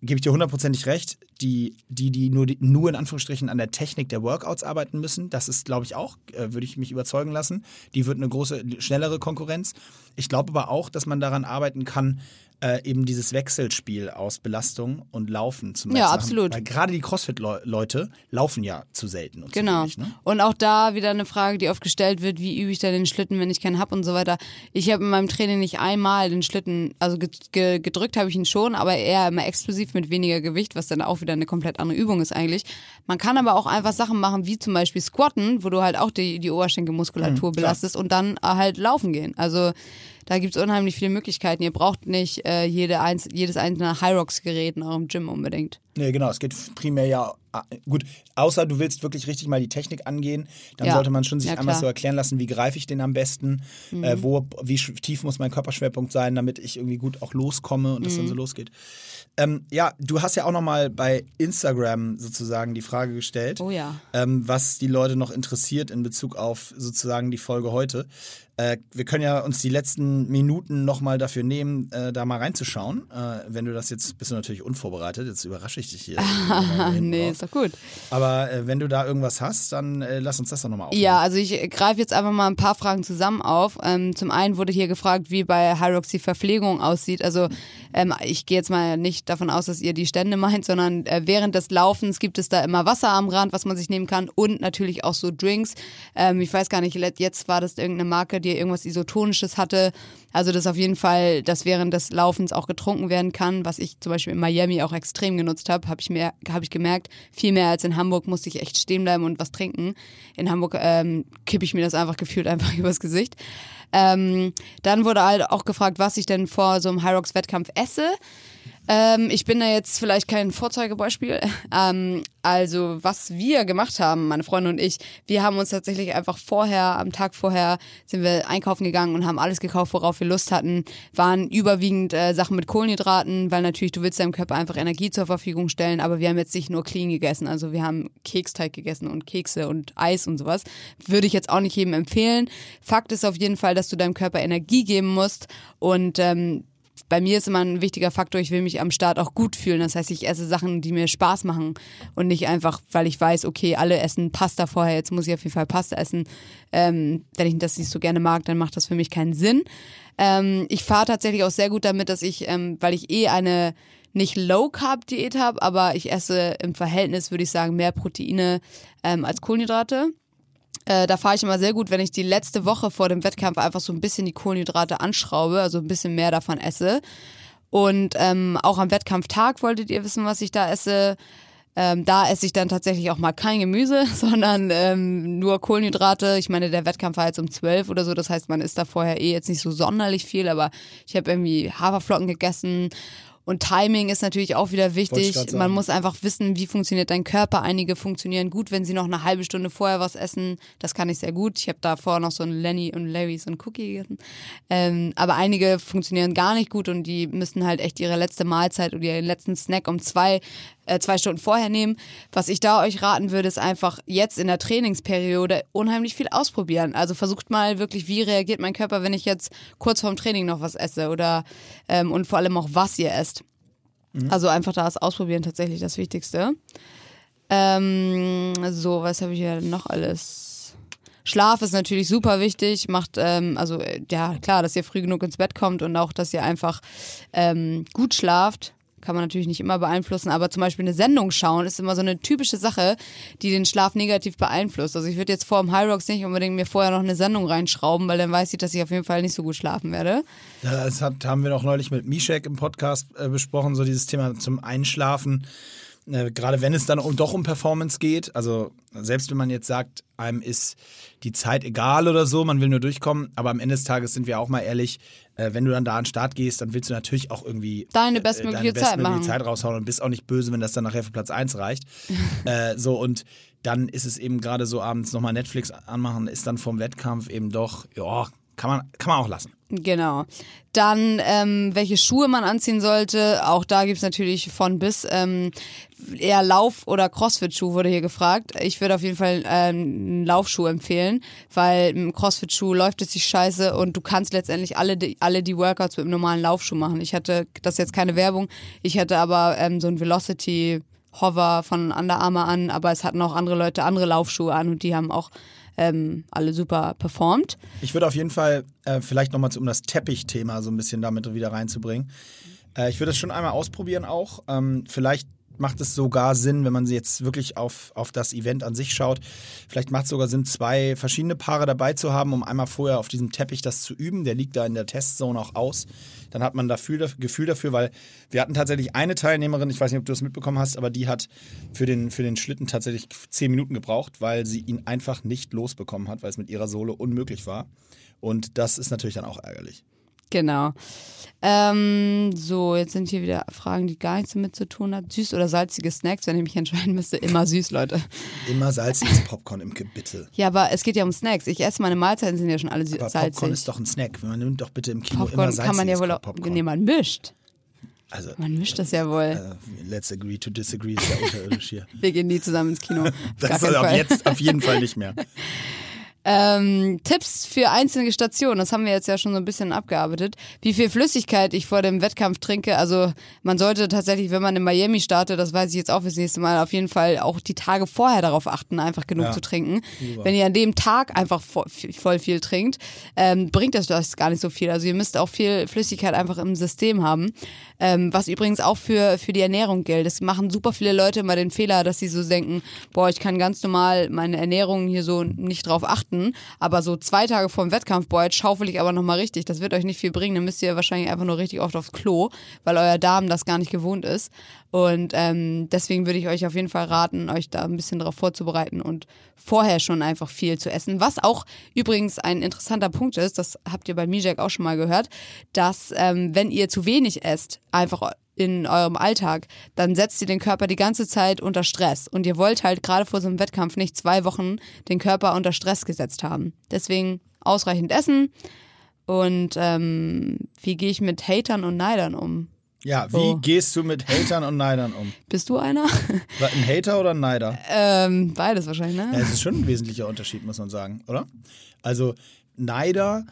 gebe ich dir hundertprozentig recht, die, die, die nur, die nur in Anführungsstrichen an der Technik der Workouts arbeiten müssen, das ist, glaube ich, auch, äh, würde ich mich überzeugen lassen. Die wird eine große, schnellere Konkurrenz. Ich glaube aber auch, dass man daran arbeiten kann, äh, eben dieses Wechselspiel aus Belastung und Laufen zum Ja, zu machen. absolut. Weil gerade die CrossFit-Leute laufen ja zu selten und Genau. zu wenig. Ne? Und auch da wieder eine Frage, die oft gestellt wird, wie übe ich da den Schlitten, wenn ich keinen hab und so weiter. Ich habe in meinem Training nicht einmal den Schlitten, also ge ge gedrückt habe ich ihn schon, aber eher immer explosiv mit weniger Gewicht, was dann auch wieder eine komplett andere Übung ist eigentlich. Man kann aber auch einfach Sachen machen, wie zum Beispiel Squatten, wo du halt auch die, die Oberschenkelmuskulatur belastest und dann äh, halt laufen gehen. Also da gibt's unheimlich viele Möglichkeiten. Ihr braucht nicht äh, jede einz jedes einzelne Hyrox-Gerät in eurem Gym unbedingt. Nee, genau. Es geht primär ja, gut, außer du willst wirklich richtig mal die Technik angehen, dann Ja. sollte man schon sich Ja, einmal. Mhm. so erklären lassen, wie greife ich den am besten, äh, wo, wie tief muss mein Körperschwerpunkt sein, damit ich irgendwie gut auch loskomme und das Mhm. dann so losgeht. Ähm, ja, du hast ja auch nochmal bei Instagram sozusagen die Frage gestellt, Oh ja. ähm, was die Leute noch interessiert in Bezug auf sozusagen die Folge heute. Äh, wir können ja uns die letzten Minuten nochmal dafür nehmen, äh, da mal reinzuschauen. Äh, wenn du das jetzt, bist du natürlich unvorbereitet, jetzt überrasche ich dich hier. Hinten nee, ist doch gut. Aber äh, wenn du da irgendwas hast, dann äh, lass uns das doch nochmal aufnehmen. Ja, also ich äh, greife jetzt einfach mal ein paar Fragen zusammen auf. Ähm, zum einen wurde hier gefragt, wie bei Hyrox die Verpflegung aussieht. Also ähm, ich gehe jetzt mal nicht davon aus, dass ihr die Stände meint, sondern äh, während des Laufens gibt es da immer Wasser am Rand, was man sich nehmen kann und natürlich auch so Drinks. Ähm, ich weiß gar nicht, jetzt war das irgendeine Marke, die irgendwas Isotonisches hatte. Also das auf jeden Fall, dass während des Laufens auch getrunken werden kann, was ich zum Beispiel in Miami auch extrem genutzt habe, habe ich mir, habe ich gemerkt, viel mehr als in Hamburg musste ich echt stehen bleiben und was trinken. In Hamburg ähm, kippe ich mir das einfach gefühlt einfach übers Gesicht. Ähm, dann wurde halt auch gefragt, was ich denn vor so einem Hyrox-Wettkampf esse. Ähm, ich bin da jetzt vielleicht kein Vorzeigebeispiel. Ähm, also, was wir gemacht haben, meine Freunde und ich, wir haben uns tatsächlich einfach vorher, am Tag vorher, sind wir einkaufen gegangen und haben alles gekauft, worauf wir Lust hatten. Waren überwiegend äh, Sachen mit Kohlenhydraten, weil natürlich du willst deinem Körper einfach Energie zur Verfügung stellen, aber wir haben jetzt nicht nur clean gegessen. Also, wir haben Keksteig gegessen und Kekse und Eis und sowas. Würde ich jetzt auch nicht jedem empfehlen. Fakt ist auf jeden Fall, dass du deinem Körper Energie geben musst und ähm, bei mir ist immer ein wichtiger Faktor, ich will mich am Start auch gut fühlen. Das heißt, ich esse Sachen, die mir Spaß machen und nicht einfach, weil ich weiß, okay, alle essen Pasta vorher, jetzt muss ich auf jeden Fall Pasta essen. Ähm, wenn ich das nicht so gerne mag, dann macht das für mich keinen Sinn. Ähm, ich fahre tatsächlich auch sehr gut damit, dass ich, ähm, weil ich eh eine nicht Low-Carb-Diät habe, aber ich esse im Verhältnis, würde ich sagen, mehr Proteine ähm, als Kohlenhydrate. Äh, da fahre ich immer sehr gut, wenn ich die letzte Woche vor dem Wettkampf einfach so ein bisschen die Kohlenhydrate anschraube, also ein bisschen mehr davon esse. Und ähm, auch am Wettkampftag wolltet ihr wissen, was ich da esse. Ähm, da esse ich dann tatsächlich auch mal kein Gemüse, sondern ähm, nur Kohlenhydrate. Ich meine, der Wettkampf war jetzt um 12 oder so, das heißt, man isst da vorher eh jetzt nicht so sonderlich viel, aber ich habe irgendwie Haferflocken gegessen. Und Timing ist natürlich auch wieder wichtig. Man muss einfach wissen, wie funktioniert dein Körper. Einige funktionieren gut, wenn sie noch eine halbe Stunde vorher was essen. Das kann ich sehr gut. Ich habe da vorher noch so ein Lenny und Larry so ein Cookie gegessen. Ähm, aber einige funktionieren gar nicht gut und die müssen halt echt ihre letzte Mahlzeit oder ihren letzten Snack um zwei, äh, zwei Stunden vorher nehmen. Was ich da euch raten würde, ist einfach jetzt in der Trainingsperiode unheimlich viel ausprobieren. Also versucht mal wirklich, wie reagiert mein Körper, wenn ich jetzt kurz vorm Training noch was esse oder ähm, und vor allem auch, was ihr esst. Also einfach das Ausprobieren tatsächlich das Wichtigste. Ähm, so, was habe ich hier noch alles? Schlaf ist natürlich super wichtig. Macht, ähm, also ja klar, dass ihr früh genug ins Bett kommt und auch, dass ihr einfach ähm, gut schlaft. Kann man natürlich nicht immer beeinflussen, aber zum Beispiel eine Sendung schauen ist immer so eine typische Sache, die den Schlaf negativ beeinflusst. Also ich würde jetzt vor dem High Rocks nicht unbedingt mir vorher noch eine Sendung reinschrauben, weil dann weiß ich, dass ich auf jeden Fall nicht so gut schlafen werde. Das hat, haben wir noch neulich mit Mishek im Podcast äh, besprochen, so dieses Thema zum Einschlafen. Äh, gerade wenn es dann um, doch um Performance geht, also selbst wenn man jetzt sagt, einem ist die Zeit egal oder so, man will nur durchkommen, aber am Ende des Tages sind wir auch mal ehrlich, äh, wenn du dann da an den Start gehst, dann willst du natürlich auch irgendwie Deine bestmögliche äh, deine Zeit machen. Zeit raushauen und bist auch nicht böse, wenn das dann nachher für Platz 1 reicht. äh, so und dann ist es eben gerade so abends nochmal Netflix anmachen, ist dann vom Wettkampf eben doch, ja, kann man, kann man auch lassen. Genau. Dann, ähm, welche Schuhe man anziehen sollte. Auch da gibt's natürlich von bis. Ähm, eher Lauf- oder Crossfit-Schuh wurde hier gefragt. Ich würde auf jeden Fall ähm, einen Laufschuh empfehlen, weil einem Crossfit-Schuh läuft es sich scheiße und du kannst letztendlich alle die, alle die Workouts mit einem normalen Laufschuh machen. Ich hatte, das ist jetzt keine Werbung, ich hatte aber ähm, so ein Velocity Hover von Under Armour an, aber es hatten auch andere Leute andere Laufschuhe an und die haben auch ähm, alle super performt. Ich würde auf jeden Fall äh, vielleicht nochmal um das Teppich-Thema so ein bisschen damit wieder reinzubringen. Äh, ich würde es schon einmal ausprobieren auch. Ähm, vielleicht macht es sogar Sinn, wenn man jetzt wirklich auf, auf das Event an sich schaut. Vielleicht macht es sogar Sinn, zwei verschiedene Paare dabei zu haben, um einmal vorher auf diesem Teppich das zu üben. Der liegt da in der Testzone auch aus. Dann hat man dafür, Gefühl dafür, weil wir hatten tatsächlich eine Teilnehmerin, ich weiß nicht, ob du das mitbekommen hast, aber die hat für den, für den Schlitten tatsächlich zehn Minuten gebraucht, weil sie ihn einfach nicht losbekommen hat, weil es mit ihrer Sohle unmöglich war. Und das ist natürlich dann auch ärgerlich. Genau. Ähm, so, jetzt sind hier wieder Fragen, die gar nichts damit zu tun haben. Süß oder salzige Snacks, wenn ich mich entscheiden müsste, immer süß, Leute. Immer salziges Popcorn im Bitte. Ja, aber es geht ja um Snacks. Ich esse meine Mahlzeiten sind ja schon alle Aber salzig. Popcorn ist doch ein Snack. Man nimmt doch bitte im Kino immer Popcorn salziges kann man ja wohl auch. Popcorn. Nee, man mischt. Also, Man mischt das ja wohl. äh, let's agree to disagree ist ja unterirdisch hier. Wir gehen nie zusammen ins Kino. Auf Das ist ab jetzt auf jeden Fall nicht mehr. Ähm, Tipps für einzelne Stationen, das haben wir jetzt ja schon so ein bisschen abgearbeitet. Wie viel Flüssigkeit ich vor dem Wettkampf trinke. Also man sollte tatsächlich, wenn man in Miami startet, das weiß ich jetzt auch fürs nächste Mal, auf jeden Fall auch die Tage vorher darauf achten, einfach genug Ja. zu trinken. Wenn ihr an dem Tag einfach vo- voll viel trinkt, ähm, bringt das das gar nicht so viel. Also ihr müsst auch viel Flüssigkeit einfach im System haben. Ähm, was übrigens auch für, für die Ernährung gilt. Es machen super viele Leute immer den Fehler, dass sie so denken, boah, ich kann ganz normal meine Ernährung hier so nicht drauf achten, aber so zwei Tage vor dem Wettkampf, boah, jetzt schaufel ich aber nochmal richtig. Das wird euch nicht viel bringen. Dann müsst ihr wahrscheinlich einfach nur richtig oft aufs Klo, weil euer Darm das gar nicht gewohnt ist. Und ähm, deswegen würde ich euch auf jeden Fall raten, euch da ein bisschen darauf vorzubereiten und vorher schon einfach viel zu essen. Was auch übrigens ein interessanter Punkt ist, das habt ihr bei Mijak auch schon mal gehört, dass ähm, wenn ihr zu wenig esst, einfach in eurem Alltag, dann setzt ihr den Körper die ganze Zeit unter Stress. Und ihr wollt halt gerade vor so einem Wettkampf nicht zwei Wochen den Körper unter Stress gesetzt haben. Deswegen ausreichend essen. Und ähm, wie gehe ich mit Hatern und Neidern um? Ja, wie Oh. gehst du mit Hatern und Neidern um? Bist du einer? Ein Hater oder ein Neider? ähm, beides wahrscheinlich, ne? Ja, es ist schon ein wesentlicher Unterschied, muss man sagen, oder? Also Neider,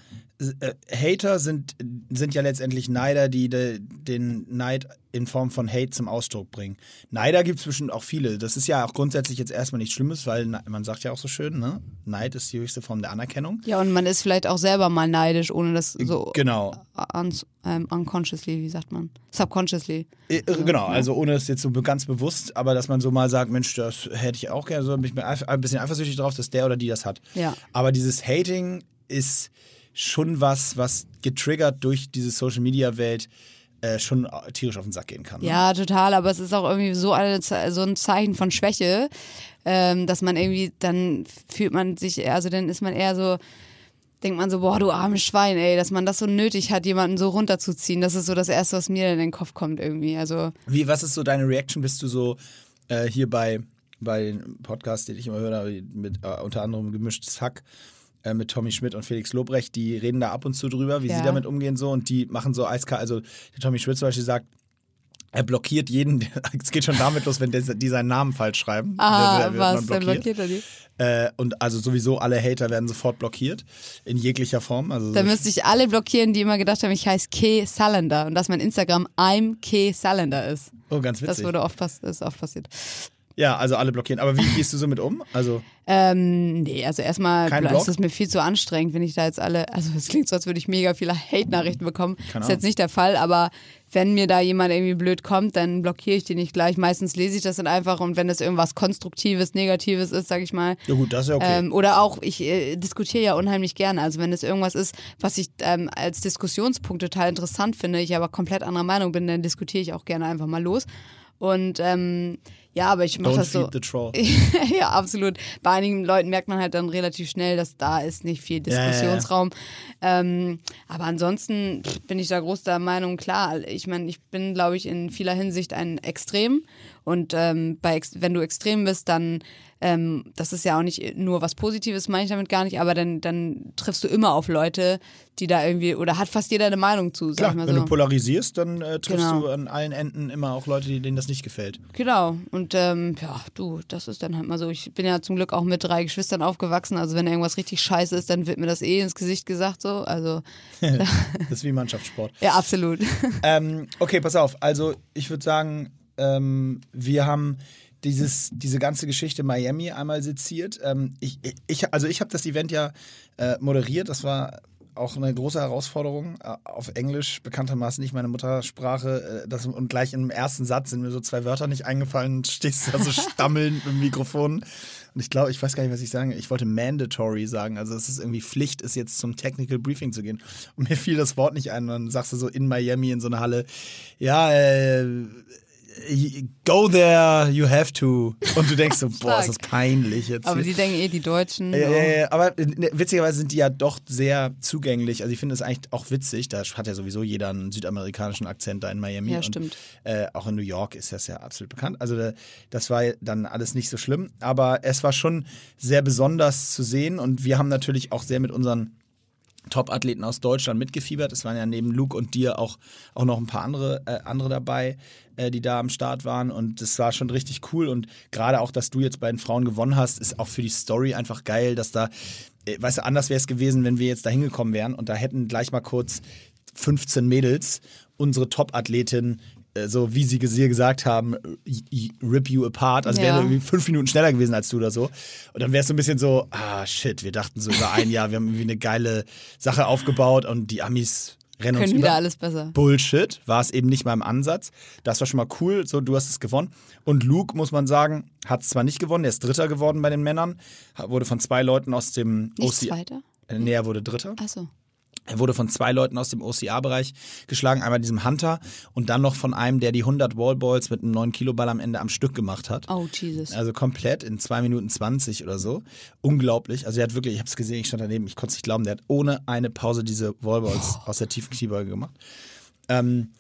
äh, Hater sind, sind ja letztendlich Neider, die de, den Neid in Form von Hate zum Ausdruck bringen. Neider gibt es bestimmt auch viele. Das ist ja auch grundsätzlich jetzt erstmal nichts Schlimmes, weil na- man sagt ja auch so schön, ne? Neid ist die höchste Form der Anerkennung. Ja, und man ist vielleicht auch selber mal neidisch, ohne das so Genau. un ähm, unconsciously, wie sagt man? Subconsciously. Äh, Genau, also ohne es jetzt so ganz bewusst, aber dass man so mal sagt, Mensch, das hätte ich auch gerne, so bin ich mir ein bisschen eifersüchtig drauf, dass der oder die das hat. Ja. Aber dieses Hating ist schon was, was getriggert durch diese Social Media Welt äh, schon tierisch auf den Sack gehen kann. Ne? Ja, total, aber es ist auch irgendwie so, eine, so ein Zeichen von Schwäche, ähm, dass man irgendwie, dann fühlt man sich, also dann ist man eher so, denkt man so, boah, du armes Schwein, ey, dass man das so nötig hat, jemanden so runterzuziehen. Das ist so das Erste, was mir in den Kopf kommt irgendwie. Also, Wie, was ist so deine Reaction? Bist du so äh, hier bei, bei den Podcasts, den ich immer höre, mit äh, unter anderem gemischtes Hack äh, mit Tommy Schmidt und Felix Lobrecht, die reden da ab und zu drüber, wie Ja. sie damit umgehen so und die machen so eiskalt, also der Tommy Schmidt zum Beispiel sagt, er blockiert jeden, es geht schon damit los, wenn die seinen Namen falsch schreiben. ah, Der- was, dann blockiert er die? Äh, und also sowieso alle Hater werden sofort blockiert, in jeglicher Form. Also Dann müsste ich alle blockieren, die immer gedacht haben, ich heiße K. Salander und dass mein Instagram I'm K. Salander ist. oh, ganz Das witzig. wurde oft, ist oft passiert. Ja, also alle blockieren. Aber wie gehst du so mit um? Also, Ähm, nee, also erstmal ist es mir viel zu anstrengend, wenn ich da jetzt alle, also es klingt so, als würde ich mega viele Hate-Nachrichten bekommen. Keine ist jetzt nicht der Fall, aber wenn mir da jemand irgendwie blöd kommt, dann blockiere ich die nicht gleich. Meistens lese ich das dann einfach und wenn das irgendwas Konstruktives, Negatives ist, sag ich mal. ja gut, das ist ja okay. Ähm, oder auch, ich äh, diskutiere ja unheimlich gerne. Also wenn es irgendwas ist, was ich ähm, als Diskussionspunkt total interessant finde, ich aber komplett anderer Meinung bin, dann diskutiere ich auch gerne einfach mal los. Und ähm, Ja, aber ich mache das so. ja, absolut. Bei einigen Leuten merkt man halt dann relativ schnell, dass da ist nicht viel ja, ja. Diskussionsraum. Ähm, aber ansonsten bin ich da groß der Meinung, klar, ich meine, ich bin, glaube ich, in vieler Hinsicht ein Extrem. Und ähm, bei, wenn du extrem bist, dann, ähm, das ist ja auch nicht nur was Positives, meine ich damit gar nicht, aber dann, dann triffst du immer auf Leute, die da irgendwie, oder hat fast jeder eine Meinung zu, sag Klar, ich mal wenn so. du polarisierst, dann äh, triffst Genau. du an allen Enden immer auch Leute, die- denen das nicht gefällt. Genau. Und ähm, ja, du, das ist dann halt mal so. Ich bin ja zum Glück auch mit drei Geschwistern aufgewachsen. Also wenn irgendwas richtig scheiße ist, dann wird mir das eh ins Gesicht gesagt so. Also Das ist wie Mannschaftssport. ja, absolut. ähm, okay, pass auf. Also ich würde sagen, ähm, wir haben dieses, diese ganze Geschichte Miami einmal seziert. Ähm, ich, ich, also ich habe das Event ja äh, moderiert. Das war auch eine große Herausforderung. Äh, auf Englisch bekanntermaßen nicht meine Muttersprache. Äh, das, und gleich im ersten Satz sind mir so zwei Wörter nicht eingefallen stehst da so stammelnd mit dem Mikrofon. Und ich glaube, ich weiß gar nicht, was ich sagen. Ich wollte mandatory sagen. Also es ist irgendwie Pflicht, ist jetzt zum Technical Briefing zu gehen. Und mir fiel das Wort nicht ein. Und dann sagst du so in Miami in so einer Halle, ja, äh, go there, you have to. Und du denkst so, boah, ist das peinlich jetzt. Aber hier. die denken eh, die Deutschen. Ja, ja, ja, aber äh, ne, witzigerweise sind die ja doch sehr zugänglich. Also ich finde es eigentlich auch witzig. Da hat ja sowieso jeder einen südamerikanischen Akzent da in Miami. Ja, und, stimmt. Äh, auch in New York ist das ja absolut bekannt. Also da, das war dann alles nicht so schlimm. Aber es war schon sehr besonders zu sehen. Und wir haben natürlich auch sehr mit unseren Top-Athleten aus Deutschland mitgefiebert. Es waren ja neben Luke und dir auch, auch noch ein paar andere, äh, andere dabei, äh, die da am Start waren. Und das war schon richtig cool. Und gerade auch, dass du jetzt bei den Frauen gewonnen hast, ist auch für die Story einfach geil, dass da, äh, weißt du, anders wäre es gewesen, wenn wir jetzt da hingekommen wären und da hätten gleich mal kurz 15 Mädels unsere Top-Athletin so wie sie gesagt haben, y- rip you apart, also Ja. wäre irgendwie fünf Minuten schneller gewesen als du oder so. Und dann wärst du ein bisschen so, ah shit, wir dachten so über ein Jahr, wir haben irgendwie eine geile Sache aufgebaut und die Amis rennen uns Können wieder über. alles besser. Bullshit, war es eben nicht mal im Ansatz. Das war schon mal cool, so du hast es gewonnen. Und Luke, muss man sagen, hat es zwar nicht gewonnen, er ist Dritter geworden bei den Männern, wurde von zwei Leuten aus dem Nicht OC Zweiter? Äh, Nee, er wurde Dritter. Achso. Er wurde von zwei Leuten aus dem OCA-Bereich geschlagen, einmal diesem Hunter und dann noch von einem, der die 100 Wallballs mit einem 9 Kilo Ball am Ende am Stück gemacht hat. Oh, Jesus. Also komplett in 2 Minuten 20 oder so. Unglaublich. Also er hat wirklich, ich habe es gesehen, ich stand daneben, ich konnte es nicht glauben, der hat ohne eine Pause diese Wallballs aus der tiefen Kniebeuge gemacht. Ähm,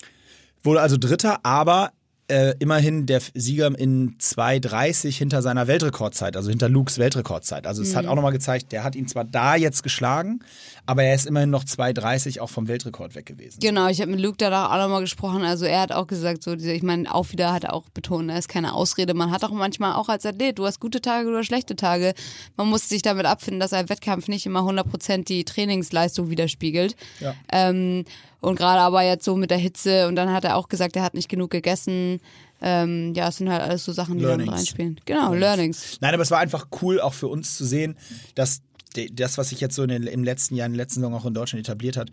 wurde also Dritter, aber äh, immerhin der Sieger in 2,30 hinter seiner Weltrekordzeit, also hinter Lukes Weltrekordzeit. Also es hat auch nochmal gezeigt, der hat ihn zwar da jetzt geschlagen, aber er ist immerhin noch 2,30 auch vom Weltrekord weg gewesen. Genau, ich habe mit Luke da auch nochmal gesprochen. Also er hat auch gesagt, so ich meine, auch wieder hat er auch betont, da ist keine Ausrede. Man hat auch manchmal auch als Athlet, du hast gute Tage, du hast schlechte Tage. Man muss sich damit abfinden, dass ein Wettkampf nicht immer 100% die Trainingsleistung widerspiegelt. Ja. Ähm, und gerade aber jetzt so mit der Hitze und dann hat er auch gesagt, er hat nicht genug gegessen. Ähm, ja, es sind halt alles so Sachen, die Learnings. damit reinspielen. Genau, Learnings. Nein, aber es war einfach cool, auch für uns zu sehen, dass das, was sich jetzt so in den, im letzten Jahr, in der letzten Saison auch in Deutschland etabliert hat,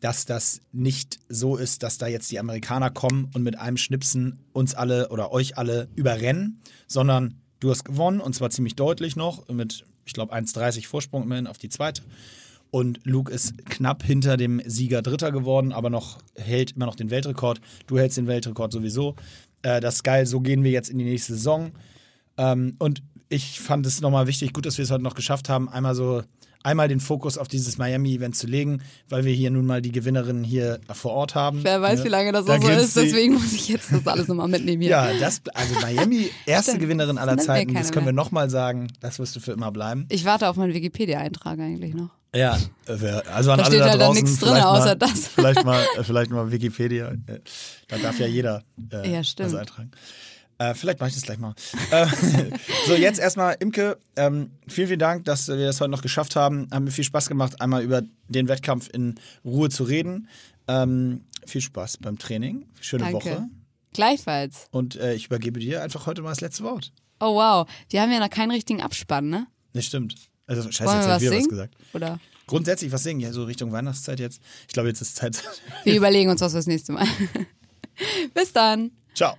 dass das nicht so ist, dass da jetzt die Amerikaner kommen und mit einem Schnipsen uns alle oder euch alle überrennen, sondern du hast gewonnen und zwar ziemlich deutlich noch mit, ich glaube, 1,30 Vorsprung immerhin auf die zweite. Und Luke ist knapp hinter dem Sieger Dritter geworden, aber noch hält immer noch den Weltrekord. Du hältst den Weltrekord sowieso. Äh, das ist geil, so gehen wir jetzt in die nächste Saison. Ähm, und ich fand es nochmal wichtig, gut, dass wir es heute noch geschafft haben, einmal so, einmal den Fokus auf dieses Miami-Event zu legen, weil wir hier nun mal die Gewinnerin hier vor Ort haben. Wer weiß, Ja. wie lange das Da auch so ist, deswegen muss ich jetzt das alles nochmal mitnehmen hier. Ja, das, also Miami, erste Stimmt. Gewinnerin aller Zeiten, das können wir nochmal sagen, das wirst du für immer bleiben. Ich warte auf meinen Wikipedia-Eintrag eigentlich noch. Ja, also an Da alle steht da halt draußen, nichts drin, vielleicht mal, außer das. Vielleicht mal, äh, vielleicht mal Wikipedia. äh, Da darf ja jeder äh, Ja, stimmt. was eintragen. Äh, vielleicht mache ich das gleich mal. äh, so, jetzt erstmal, Imke, ähm, vielen, vielen Dank, dass wir das heute noch geschafft haben. Hat mir viel Spaß gemacht, einmal über den Wettkampf in Ruhe zu reden. Ähm, viel Spaß beim Training. Schöne Danke. Woche. Gleichfalls. Und äh, ich übergebe dir einfach heute mal das letzte Wort. Oh wow, die haben ja noch keinen richtigen Abspann, ne? Ne, stimmt. Also, scheiße, Wollen jetzt haben wir was gesagt. Oder? Grundsätzlich was singen, ja, so Richtung Weihnachtszeit jetzt. Ich glaube, jetzt ist Zeit. Wir überlegen uns was fürs nächste Mal. Bis dann. Ciao.